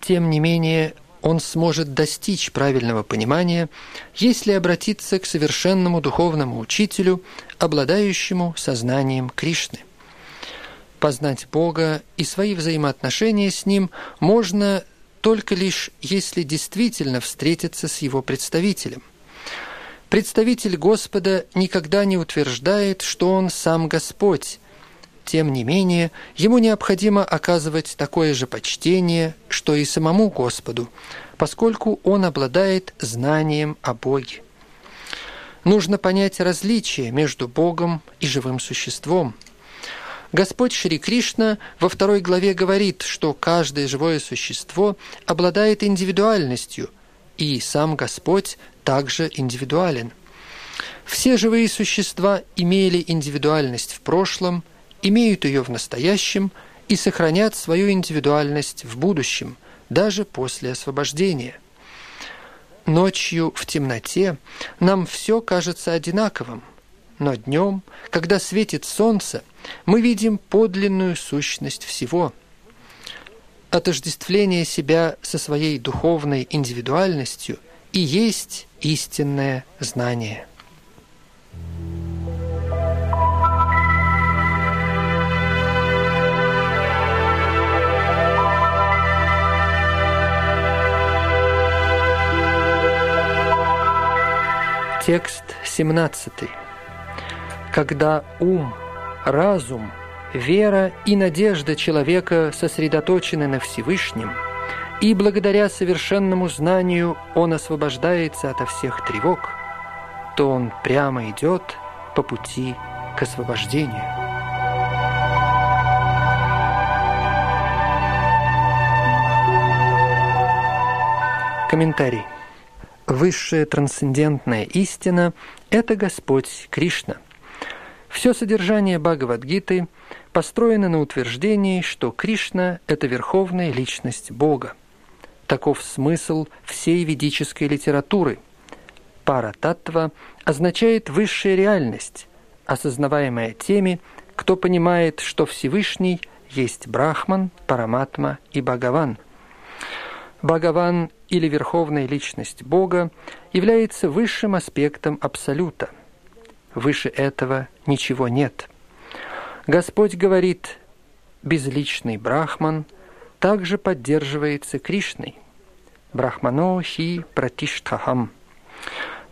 Тем не менее, он сможет достичь правильного понимания, если обратиться к совершенному духовному учителю, обладающему сознанием Кришны. Познать Бога и свои взаимоотношения с Ним можно только лишь если действительно встретиться с его представителем. Представитель Господа никогда не утверждает, что он сам Господь. Тем не менее, ему необходимо оказывать такое же почтение, что и самому Господу, поскольку он обладает знанием о Боге. Нужно понять различие между Богом и живым существом – Господь Шри Кришна во второй главе говорит, что каждое живое существо обладает индивидуальностью, и сам Господь также индивидуален. Все живые существа имели индивидуальность в прошлом, имеют ее в настоящем и сохранят свою индивидуальность в будущем, даже после освобождения. Ночью в темноте нам все кажется одинаковым, но днем, когда светит солнце – мы видим подлинную сущность всего. Отождествление себя со своей духовной индивидуальностью и есть истинное знание. Текст 17. Когда ум, разум, вера и надежда человека сосредоточены на Всевышнем, и благодаря совершенному знанию он освобождается ото всех тревог, то он прямо идет по пути к освобождению. Комментарий. Высшая трансцендентная истина – это Господь Кришна. Все содержание Бхагавадгиты построено на утверждении, что Кришна – это верховная личность Бога. Таков смысл всей ведической литературы. Парататва означает высшая реальность, осознаваемая теми, кто понимает, что Всевышний есть Брахман, Параматма и Бхагаван – Бхагаван или Верховная Личность Бога является высшим аспектом Абсолюта. Выше этого ничего нет. Господь говорит, безличный Брахман также поддерживается Кришной. Брахмано хи пратиштхахам.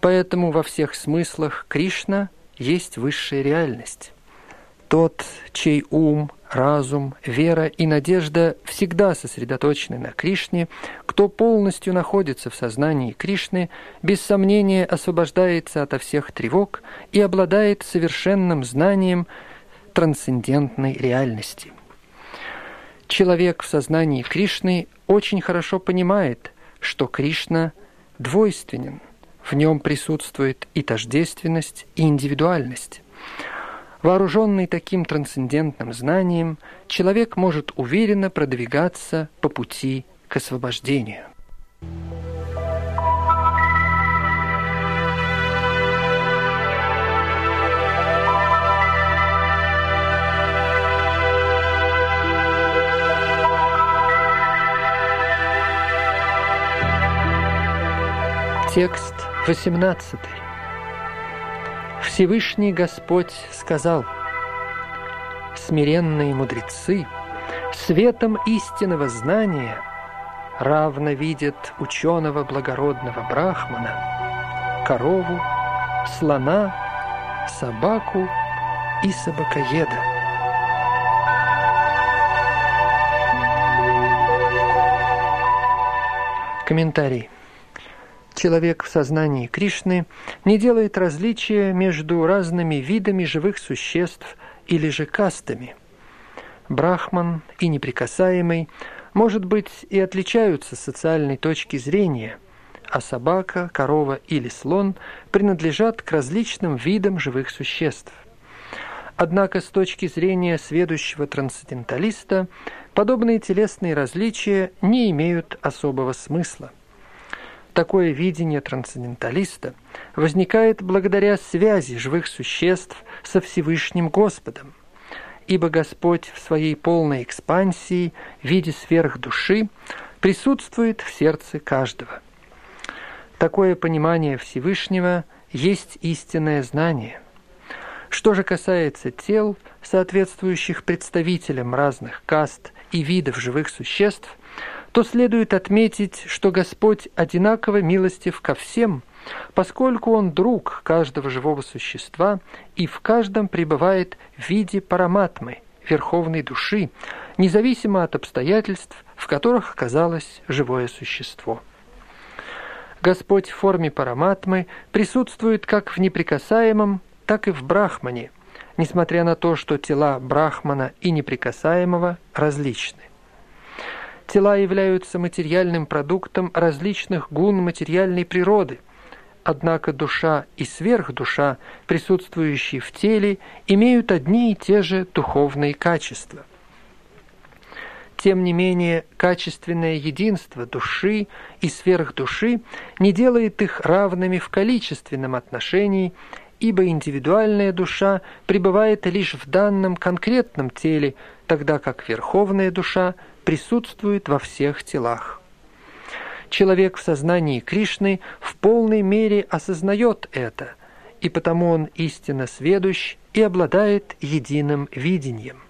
Поэтому во всех смыслах Кришна есть высшая реальность. Тот, чей ум, разум, вера и надежда всегда сосредоточены на Кришне, кто полностью находится в сознании Кришны, без сомнения освобождается ото всех тревог и обладает совершенным знанием трансцендентной реальности. Человек в сознании Кришны очень хорошо понимает, что Кришна двойственен, в нем присутствует и тождественность, и индивидуальность. Вооруженный таким трансцендентным знанием, человек может уверенно продвигаться по пути к освобождению. Текст 18. Всевышний Господь сказал, «Смиренные мудрецы светом истинного знания равно видят ученого благородного брахмана, корову, слона, собаку и собакоеда». Комментарий человек в сознании Кришны не делает различия между разными видами живых существ или же кастами. Брахман и неприкасаемый, может быть, и отличаются с социальной точки зрения, а собака, корова или слон принадлежат к различным видам живых существ. Однако с точки зрения сведущего трансценденталиста подобные телесные различия не имеют особого смысла. Такое видение трансценденталиста возникает благодаря связи живых существ со Всевышним Господом, ибо Господь в своей полной экспансии в виде сверхдуши присутствует в сердце каждого. Такое понимание Всевышнего есть истинное знание. Что же касается тел, соответствующих представителям разных каст и видов живых существ, то следует отметить, что Господь одинаково милостив ко всем, поскольку Он друг каждого живого существа и в каждом пребывает в виде параматмы, верховной души, независимо от обстоятельств, в которых оказалось живое существо. Господь в форме параматмы присутствует как в неприкасаемом, так и в брахмане, несмотря на то, что тела брахмана и неприкасаемого различны. Тела являются материальным продуктом различных гун материальной природы. Однако душа и сверхдуша, присутствующие в теле, имеют одни и те же духовные качества. Тем не менее, качественное единство души и сверхдуши не делает их равными в количественном отношении ибо индивидуальная душа пребывает лишь в данном конкретном теле, тогда как верховная душа присутствует во всех телах. Человек в сознании Кришны в полной мере осознает это, и потому он истинно сведущ и обладает единым видением.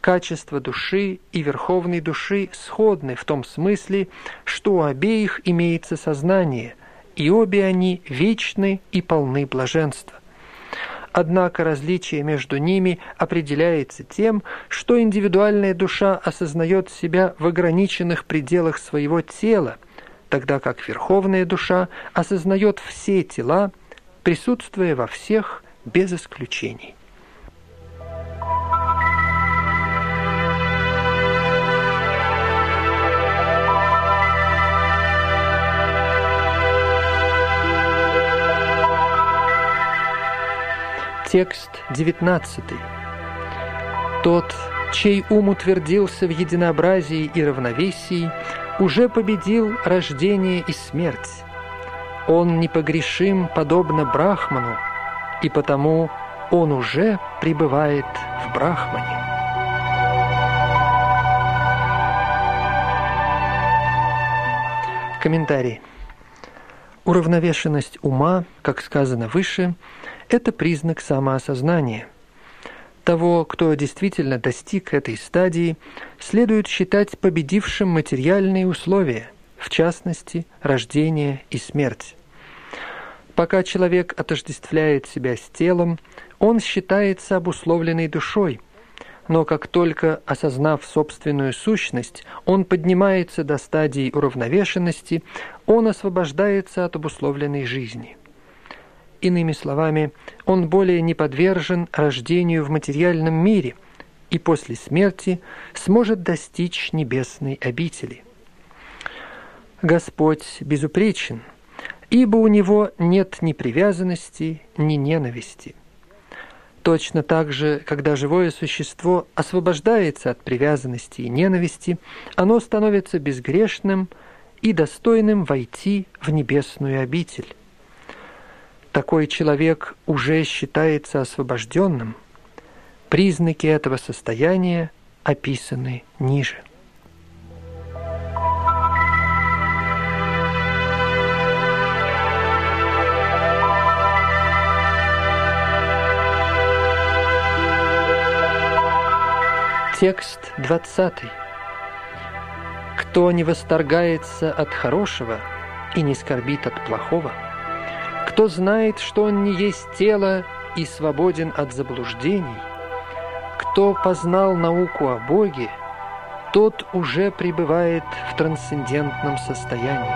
Качества души и верховной души сходны в том смысле, что у обеих имеется сознание – и обе они вечны и полны блаженства. Однако различие между ними определяется тем, что индивидуальная душа осознает себя в ограниченных пределах своего тела, тогда как верховная душа осознает все тела, присутствуя во всех без исключений. Текст 19. Тот, чей ум утвердился в единообразии и равновесии, уже победил рождение и смерть. Он непогрешим, подобно Брахману, и потому он уже пребывает в Брахмане. Комментарий. Уравновешенность ума, как сказано выше, это признак самоосознания. Того, кто действительно достиг этой стадии, следует считать победившим материальные условия, в частности, рождение и смерть. Пока человек отождествляет себя с телом, он считается обусловленной душой, но как только, осознав собственную сущность, он поднимается до стадии уравновешенности, он освобождается от обусловленной жизни – Иными словами, он более не подвержен рождению в материальном мире и после смерти сможет достичь небесной обители. Господь безупречен, ибо у него нет ни привязанности, ни ненависти. Точно так же, когда живое существо освобождается от привязанности и ненависти, оно становится безгрешным и достойным войти в небесную обитель такой человек уже считается освобожденным, признаки этого состояния описаны ниже. Текст 20. Кто не восторгается от хорошего и не скорбит от плохого – кто знает, что он не есть тело и свободен от заблуждений, кто познал науку о Боге, тот уже пребывает в трансцендентном состоянии.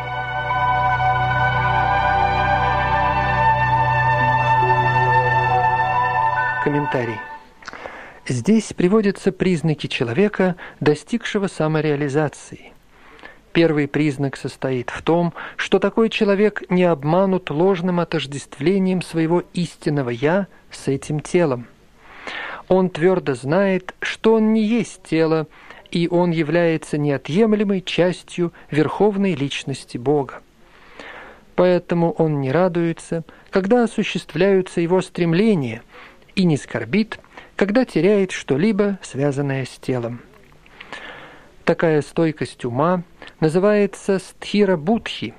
Комментарий. Здесь приводятся признаки человека, достигшего самореализации – Первый признак состоит в том, что такой человек не обманут ложным отождествлением своего истинного «я» с этим телом. Он твердо знает, что он не есть тело, и он является неотъемлемой частью верховной личности Бога. Поэтому он не радуется, когда осуществляются его стремления, и не скорбит, когда теряет что-либо, связанное с телом. Такая стойкость ума называется стхира будхи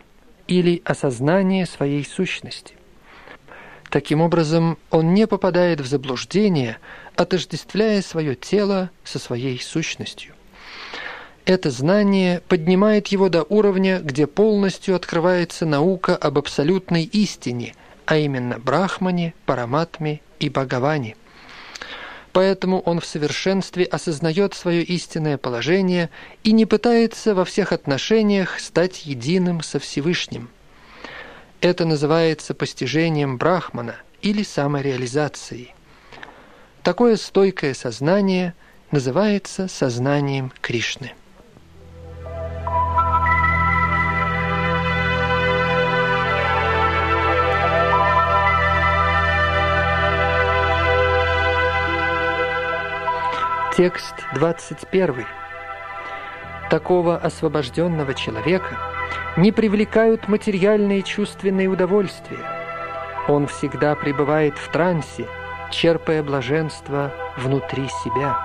или осознание своей сущности. Таким образом, он не попадает в заблуждение, отождествляя свое тело со своей сущностью. Это знание поднимает его до уровня, где полностью открывается наука об абсолютной истине, а именно Брахмане, Параматме и Бхагаване. Поэтому он в совершенстве осознает свое истинное положение и не пытается во всех отношениях стать единым со Всевышним. Это называется постижением Брахмана или самореализацией. Такое стойкое сознание называется сознанием Кришны. Текст 21. Такого освобожденного человека не привлекают материальные чувственные удовольствия. Он всегда пребывает в трансе, черпая блаженство внутри себя.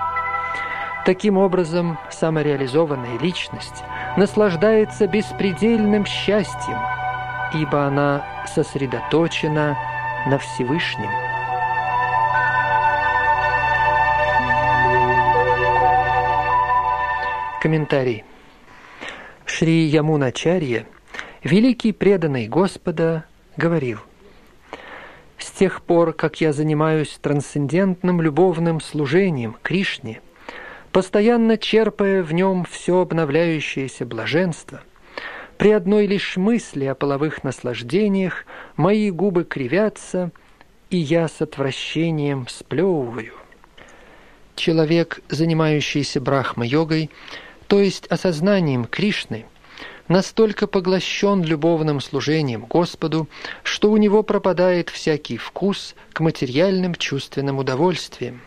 Таким образом, самореализованная личность наслаждается беспредельным счастьем, ибо она сосредоточена на Всевышнем. Комментарий. Шри Ямуначарья, великий преданный Господа, говорил, «С тех пор, как я занимаюсь трансцендентным любовным служением Кришне, постоянно черпая в нем все обновляющееся блаженство, при одной лишь мысли о половых наслаждениях мои губы кривятся, и я с отвращением сплевываю. Человек, занимающийся брахма-йогой, то есть осознанием Кришны, настолько поглощен любовным служением Господу, что у него пропадает всякий вкус к материальным чувственным удовольствиям.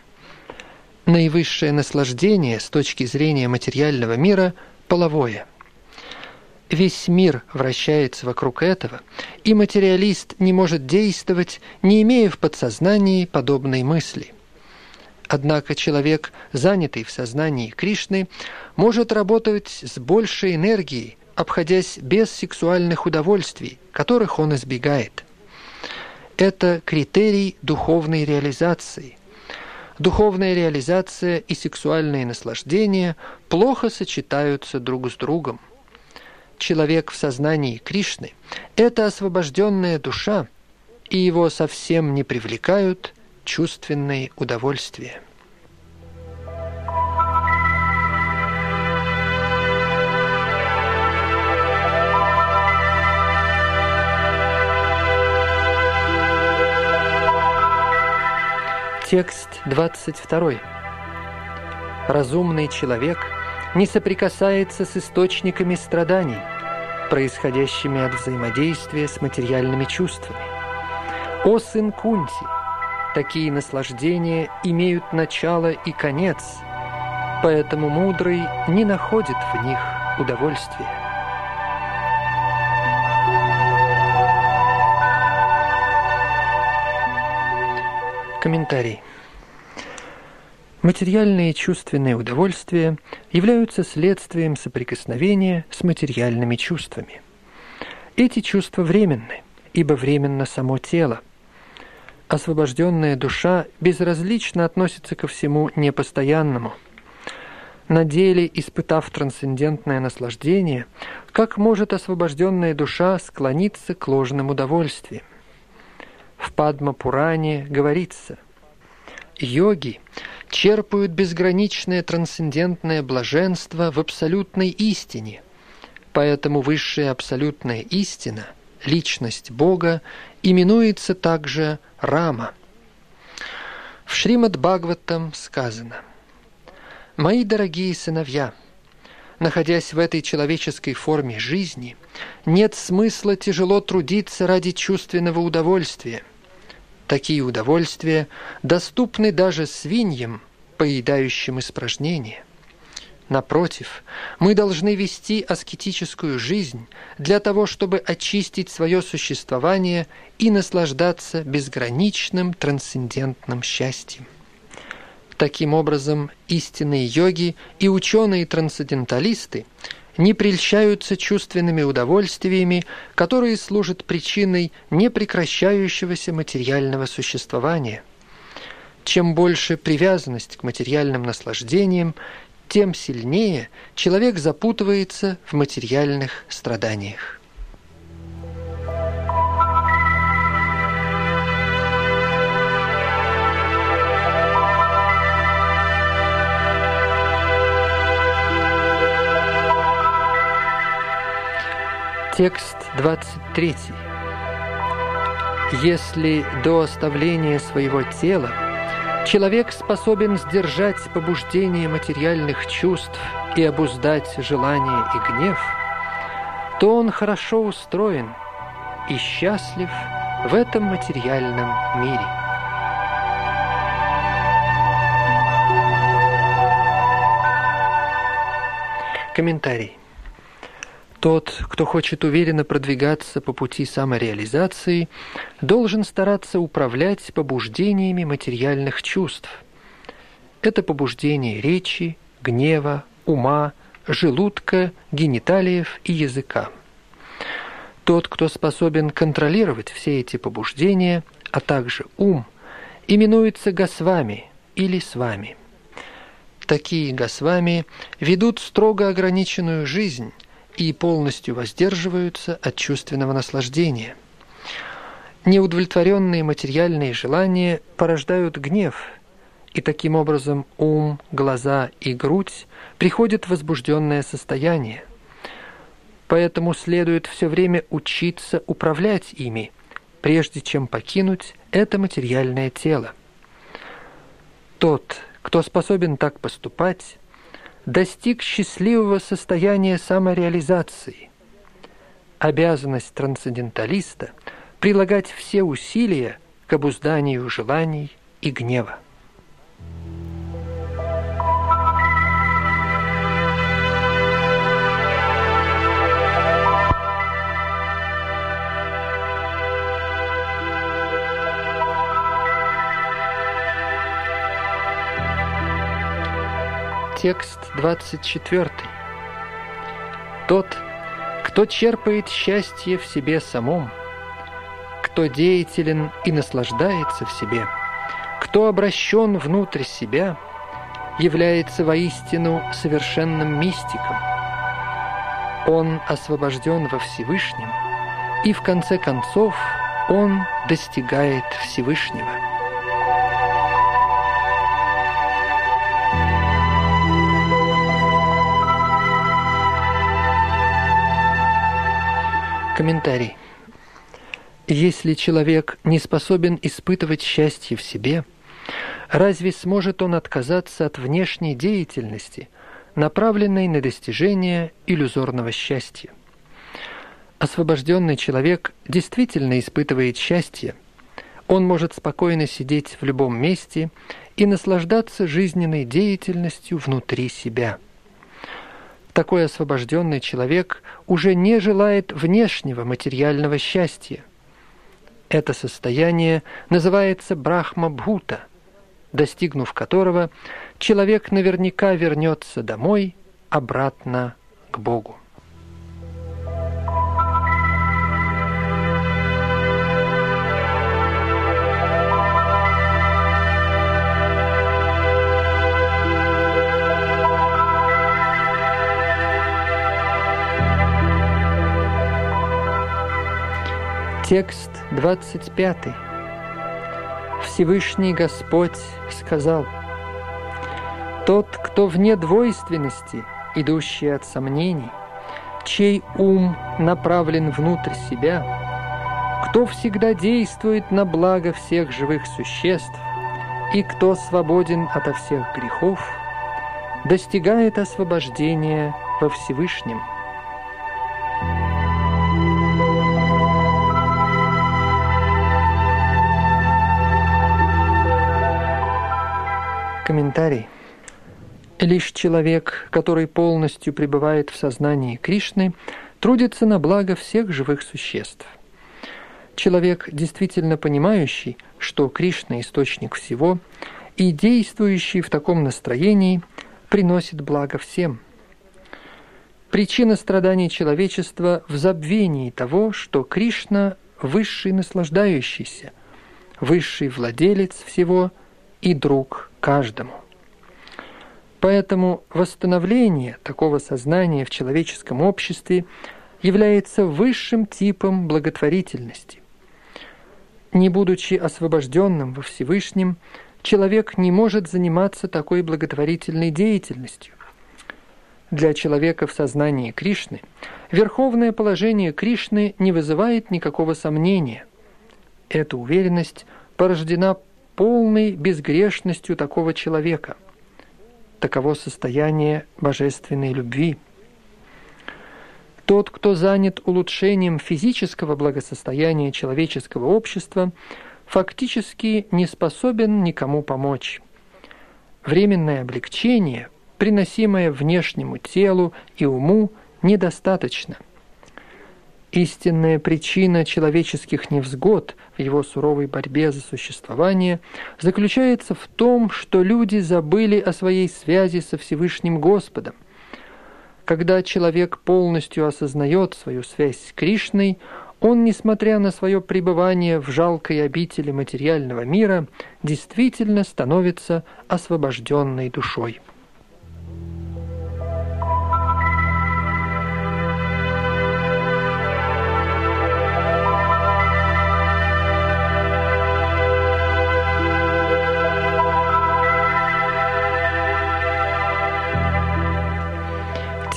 Наивысшее наслаждение с точки зрения материального мира – половое. Весь мир вращается вокруг этого, и материалист не может действовать, не имея в подсознании подобной мысли. Однако человек, занятый в сознании Кришны, может работать с большей энергией, обходясь без сексуальных удовольствий, которых он избегает. Это критерий духовной реализации. Духовная реализация и сексуальные наслаждения плохо сочетаются друг с другом – человек в сознании Кришны – это освобожденная душа, и его совсем не привлекают чувственные удовольствия. Текст 22. Разумный человек – не соприкасается с источниками страданий, происходящими от взаимодействия с материальными чувствами. О сын Кунти! Такие наслаждения имеют начало и конец, поэтому мудрый не находит в них удовольствия. Комментарий. Материальные чувственные удовольствия являются следствием соприкосновения с материальными чувствами. Эти чувства временны, ибо временно само тело. Освобожденная душа безразлично относится ко всему непостоянному. На деле, испытав трансцендентное наслаждение, как может освобожденная душа склониться к ложным удовольствиям? В Падма-Пуране говорится – Йоги черпают безграничное трансцендентное блаженство в абсолютной истине. Поэтому высшая абсолютная истина, личность Бога, именуется также Рама. В Шримад Бхагаватам сказано «Мои дорогие сыновья, находясь в этой человеческой форме жизни, нет смысла тяжело трудиться ради чувственного удовольствия – Такие удовольствия доступны даже свиньям, поедающим испражнения. Напротив, мы должны вести аскетическую жизнь для того, чтобы очистить свое существование и наслаждаться безграничным трансцендентным счастьем. Таким образом, истинные йоги и ученые-трансценденталисты не прельщаются чувственными удовольствиями, которые служат причиной непрекращающегося материального существования. Чем больше привязанность к материальным наслаждениям, тем сильнее человек запутывается в материальных страданиях. Текст 23. Если до оставления своего тела человек способен сдержать побуждение материальных чувств и обуздать желание и гнев, то он хорошо устроен и счастлив в этом материальном мире. Комментарий. Тот, кто хочет уверенно продвигаться по пути самореализации, должен стараться управлять побуждениями материальных чувств. Это побуждение речи, гнева, ума, желудка, гениталиев и языка. Тот, кто способен контролировать все эти побуждения, а также ум, именуется госвами или с вами. Такие госвами ведут строго ограниченную жизнь и полностью воздерживаются от чувственного наслаждения. Неудовлетворенные материальные желания порождают гнев, и таким образом ум, глаза и грудь приходят в возбужденное состояние. Поэтому следует все время учиться управлять ими, прежде чем покинуть это материальное тело. Тот, кто способен так поступать, достиг счастливого состояния самореализации. Обязанность трансценденталиста – прилагать все усилия к обузданию желаний и гнева. Текст 24. Тот, кто черпает счастье в себе самом, кто деятелен и наслаждается в себе, кто обращен внутрь себя, является воистину совершенным мистиком. Он освобожден во Всевышнем, и в конце концов он достигает Всевышнего. Комментарий. Если человек не способен испытывать счастье в себе, разве сможет он отказаться от внешней деятельности, направленной на достижение иллюзорного счастья? Освобожденный человек действительно испытывает счастье. Он может спокойно сидеть в любом месте и наслаждаться жизненной деятельностью внутри себя – такой освобожденный человек уже не желает внешнего материального счастья. Это состояние называется брахма-бхута, достигнув которого человек наверняка вернется домой, обратно к Богу. Текст 25. Всевышний Господь сказал, «Тот, кто вне двойственности, идущий от сомнений, чей ум направлен внутрь себя, кто всегда действует на благо всех живых существ и кто свободен ото всех грехов, достигает освобождения во Всевышнем». Комментарий. Лишь человек, который полностью пребывает в сознании Кришны, трудится на благо всех живых существ. Человек, действительно понимающий, что Кришна – источник всего, и действующий в таком настроении, приносит благо всем. Причина страданий человечества в забвении того, что Кришна – высший наслаждающийся, высший владелец всего и друг каждому. Поэтому восстановление такого сознания в человеческом обществе является высшим типом благотворительности. Не будучи освобожденным во Всевышнем, человек не может заниматься такой благотворительной деятельностью. Для человека в сознании Кришны верховное положение Кришны не вызывает никакого сомнения. Эта уверенность порождена полной безгрешностью такого человека. Таково состояние божественной любви. Тот, кто занят улучшением физического благосостояния человеческого общества, фактически не способен никому помочь. Временное облегчение, приносимое внешнему телу и уму, недостаточно – Истинная причина человеческих невзгод в его суровой борьбе за существование заключается в том, что люди забыли о своей связи со Всевышним Господом. Когда человек полностью осознает свою связь с Кришной, он, несмотря на свое пребывание в жалкой обители материального мира, действительно становится освобожденной душой.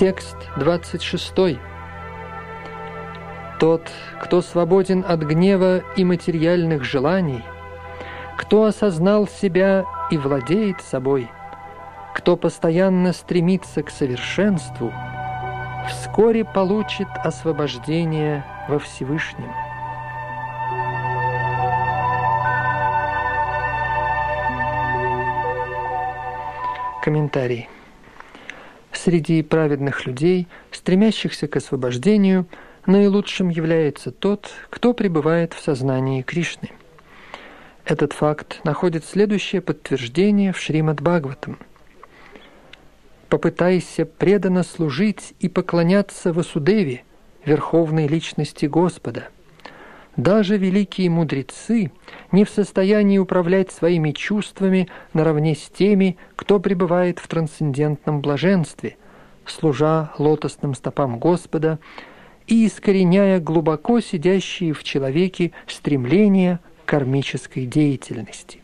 Текст 26. Тот, кто свободен от гнева и материальных желаний, кто осознал себя и владеет собой, кто постоянно стремится к совершенству, вскоре получит освобождение во Всевышнем. Комментарий. Среди праведных людей, стремящихся к освобождению, наилучшим является тот, кто пребывает в сознании Кришны. Этот факт находит следующее подтверждение в Шримад Бхагаватам. «Попытайся преданно служить и поклоняться Васудеве, Верховной Личности Господа. Даже великие мудрецы не в состоянии управлять своими чувствами наравне с теми, кто пребывает в трансцендентном блаженстве, служа лотосным стопам Господа и искореняя глубоко сидящие в человеке стремления кармической деятельности.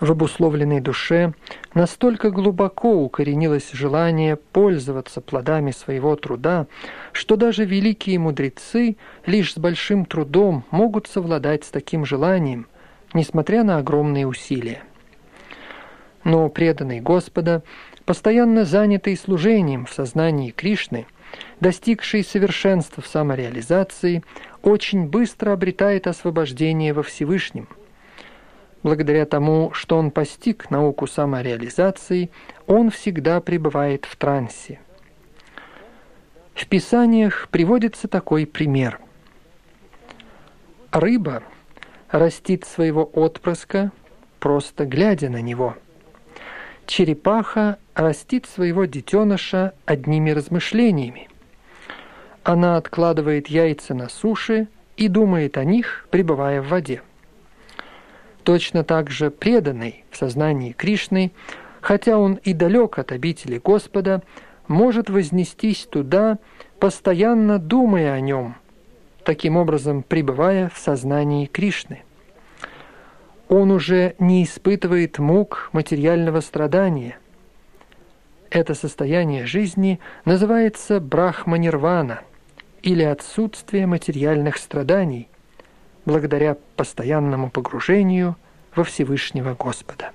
В обусловленной душе настолько глубоко укоренилось желание пользоваться плодами своего труда, что даже великие мудрецы лишь с большим трудом могут совладать с таким желанием, несмотря на огромные усилия. Но преданный Господа, постоянно занятый служением в сознании Кришны, достигший совершенства в самореализации, очень быстро обретает освобождение во Всевышнем – Благодаря тому, что он постиг науку самореализации, он всегда пребывает в трансе. В Писаниях приводится такой пример. Рыба растит своего отпрыска, просто глядя на него. Черепаха растит своего детеныша одними размышлениями. Она откладывает яйца на суше и думает о них, пребывая в воде точно так же преданный в сознании Кришны, хотя он и далек от обители Господа, может вознестись туда, постоянно думая о нем, таким образом пребывая в сознании Кришны. Он уже не испытывает мук материального страдания. Это состояние жизни называется брахманирвана или отсутствие материальных страданий – благодаря постоянному погружению во Всевышнего Господа.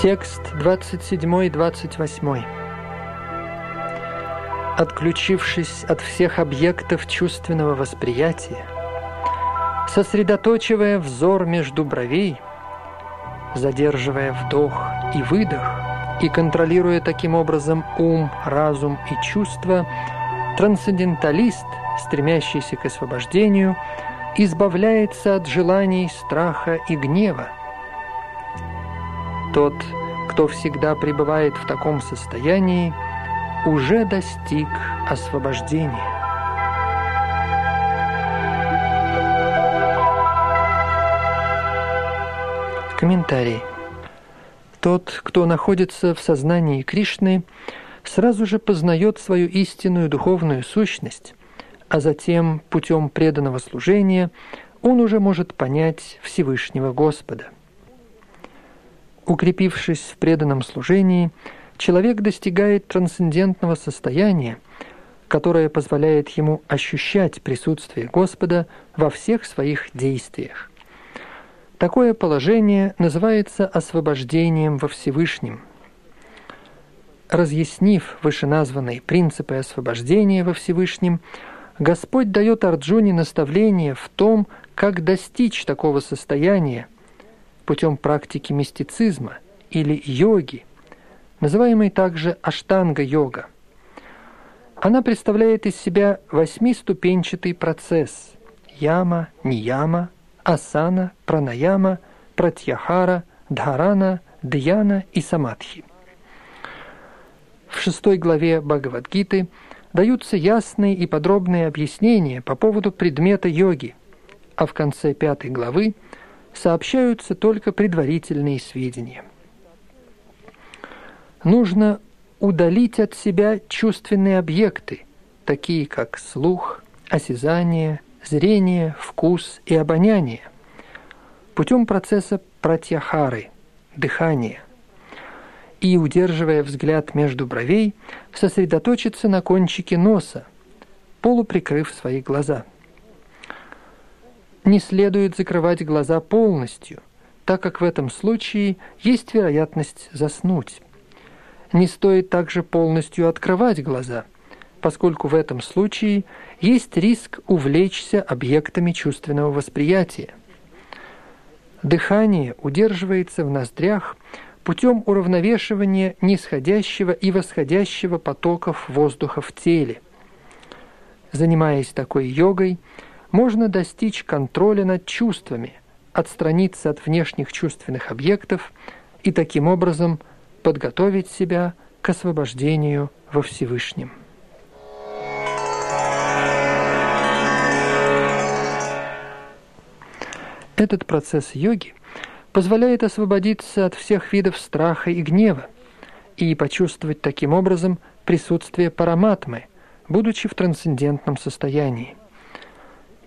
Текст 27-28 отключившись от всех объектов чувственного восприятия, сосредоточивая взор между бровей, задерживая вдох и выдох и контролируя таким образом ум, разум и чувства, трансценденталист, стремящийся к освобождению, избавляется от желаний страха и гнева. Тот, кто всегда пребывает в таком состоянии, уже достиг освобождения. Комментарий. Тот, кто находится в сознании Кришны, сразу же познает свою истинную духовную сущность, а затем путем преданного служения он уже может понять Всевышнего Господа. Укрепившись в преданном служении, человек достигает трансцендентного состояния, которое позволяет ему ощущать присутствие Господа во всех своих действиях. Такое положение называется освобождением во Всевышнем. Разъяснив вышеназванные принципы освобождения во Всевышнем, Господь дает Арджуне наставление в том, как достичь такого состояния путем практики мистицизма или йоги, называемой также аштанга-йога. Она представляет из себя восьмиступенчатый процесс – яма, нияма, асана, пранаяма, пратьяхара, дхарана, дьяна и самадхи. В шестой главе Бхагавадгиты даются ясные и подробные объяснения по поводу предмета йоги, а в конце пятой главы сообщаются только предварительные сведения. Нужно удалить от себя чувственные объекты, такие как слух, осязание, зрение, вкус и обоняние, путем процесса пратьяхары, дыхания, и, удерживая взгляд между бровей, сосредоточиться на кончике носа, полуприкрыв свои глаза. Не следует закрывать глаза полностью, так как в этом случае есть вероятность заснуть. Не стоит также полностью открывать глаза, поскольку в этом случае есть риск увлечься объектами чувственного восприятия. Дыхание удерживается в ноздрях путем уравновешивания нисходящего и восходящего потоков воздуха в теле. Занимаясь такой йогой, можно достичь контроля над чувствами, отстраниться от внешних чувственных объектов и таким образом – подготовить себя к освобождению во Всевышнем. Этот процесс йоги позволяет освободиться от всех видов страха и гнева и почувствовать таким образом присутствие параматмы, будучи в трансцендентном состоянии.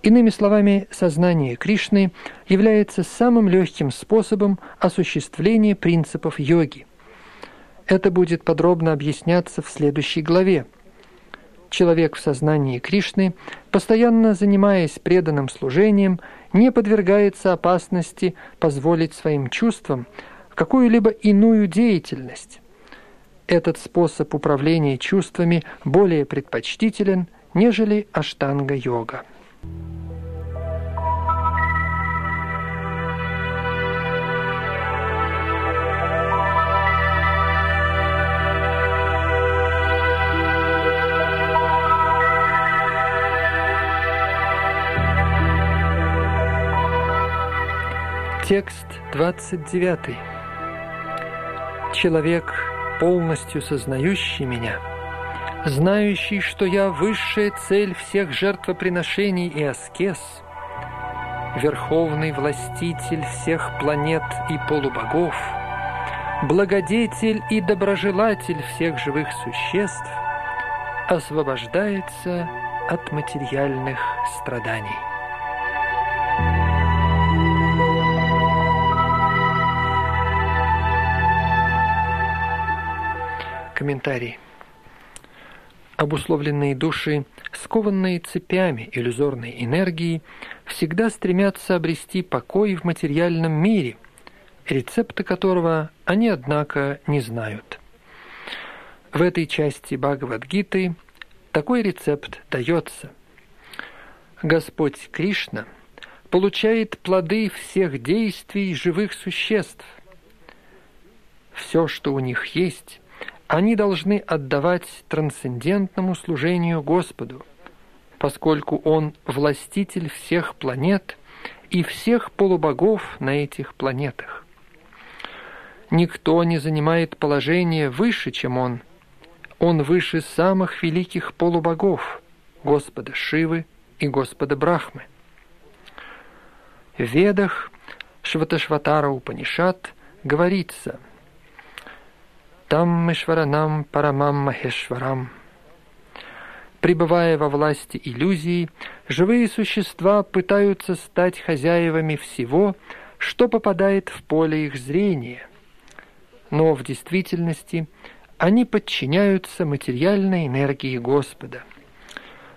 Иными словами, сознание Кришны является самым легким способом осуществления принципов йоги – это будет подробно объясняться в следующей главе. Человек в сознании Кришны, постоянно занимаясь преданным служением, не подвергается опасности позволить своим чувствам какую-либо иную деятельность. Этот способ управления чувствами более предпочтителен, нежели аштанга-йога. Текст 29. Человек, полностью сознающий меня, знающий, что я высшая цель всех жертвоприношений и аскез, верховный властитель всех планет и полубогов, благодетель и доброжелатель всех живых существ, освобождается от материальных страданий. Комментарий. Обусловленные души, скованные цепями иллюзорной энергии, всегда стремятся обрести покой в материальном мире, рецепта которого они, однако, не знают. В этой части Бхагавадгиты такой рецепт дается. Господь Кришна получает плоды всех действий живых существ. Все, что у них есть, они должны отдавать трансцендентному служению Господу, поскольку Он властитель всех планет и всех полубогов на этих планетах. Никто не занимает положение выше, чем Он. Он выше самых великих полубогов, Господа Шивы и Господа Брахмы. В Ведах Шваташватара Упанишат говорится – Таммешваранам Парамам Махешварам. Пребывая во власти иллюзии, живые существа пытаются стать хозяевами всего, что попадает в поле их зрения. Но в действительности они подчиняются материальной энергии Господа.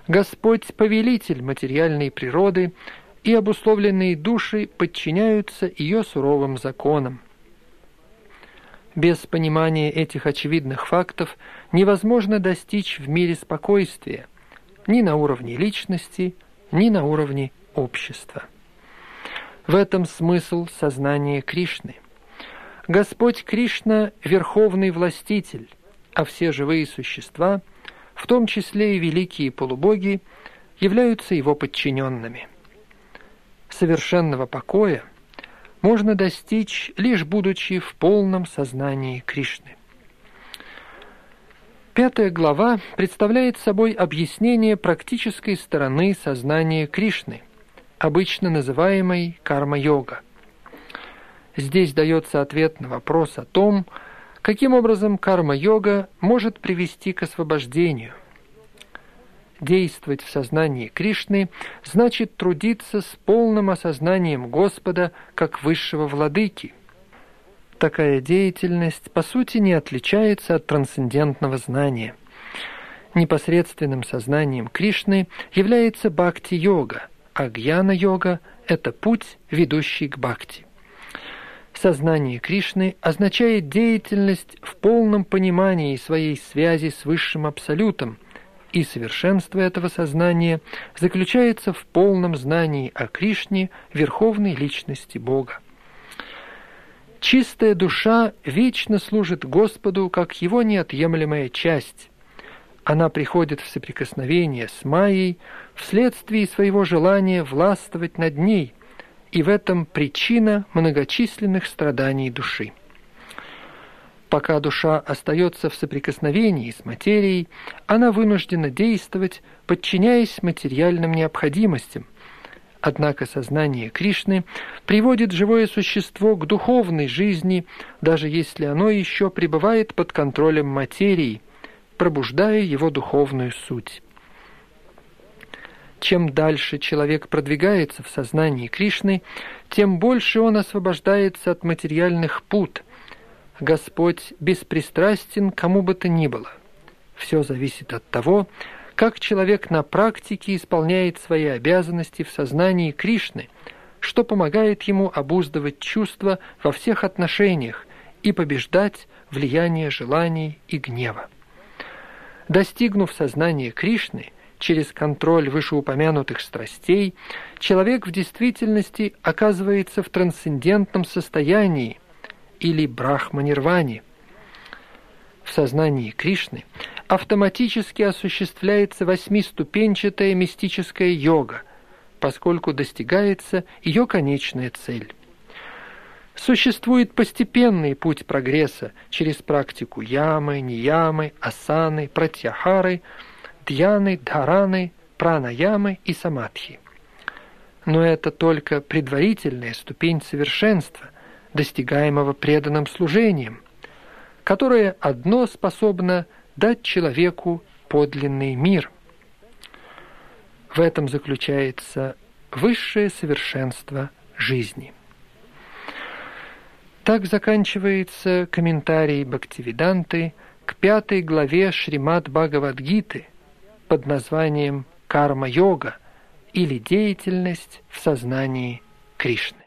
Господь – повелитель материальной природы, и обусловленные души подчиняются ее суровым законам – Без понимания этих очевидных фактов невозможно достичь в мире спокойствия ни на уровне личности, ни на уровне общества. В этом смысл сознания Кришны. Господь Кришна – верховный властитель, а все живые существа, в том числе и великие полубоги, являются его подчиненными. Совершенного покоя можно достичь, лишь будучи в полном сознании Кришны. Пятая глава представляет собой объяснение практической стороны сознания Кришны, обычно называемой карма-йога. Здесь дается ответ на вопрос о том, каким образом карма-йога может привести к освобождению. Действовать в сознании Кришны значит трудиться с полным осознанием Господа как высшего владыки. Такая деятельность, по сути, не отличается от трансцендентного знания. Непосредственным сознанием Кришны является бхакти-йога, а гьяна-йога – это путь, ведущий к бхакти. Сознание Кришны означает деятельность в полном понимании своей связи с Высшим Абсолютом – и совершенство этого сознания заключается в полном знании о Кришне, верховной личности Бога. Чистая душа вечно служит Господу как его неотъемлемая часть. Она приходит в соприкосновение с Майей вследствие своего желания властвовать над ней, и в этом причина многочисленных страданий души. Пока душа остается в соприкосновении с материей, она вынуждена действовать, подчиняясь материальным необходимостям. Однако сознание Кришны приводит живое существо к духовной жизни, даже если оно еще пребывает под контролем материи, пробуждая его духовную суть. Чем дальше человек продвигается в сознании Кришны, тем больше он освобождается от материальных пут – Господь беспристрастен кому бы то ни было. Все зависит от того, как человек на практике исполняет свои обязанности в сознании Кришны, что помогает ему обуздывать чувства во всех отношениях и побеждать влияние желаний и гнева. Достигнув сознания Кришны, через контроль вышеупомянутых страстей, человек в действительности оказывается в трансцендентном состоянии, или брахма-нирване. В сознании Кришны автоматически осуществляется восьмиступенчатая мистическая йога, поскольку достигается ее конечная цель. Существует постепенный путь прогресса через практику ямы, ниямы, асаны, пратьяхары, дьяны, дхараны, пранаямы и самадхи. Но это только предварительная ступень совершенства – достигаемого преданным служением, которое одно способно дать человеку подлинный мир. В этом заключается высшее совершенство жизни. Так заканчивается комментарий Бхактивиданты к пятой главе Шримад Бхагавадгиты под названием «Карма-йога» или «Деятельность в сознании Кришны».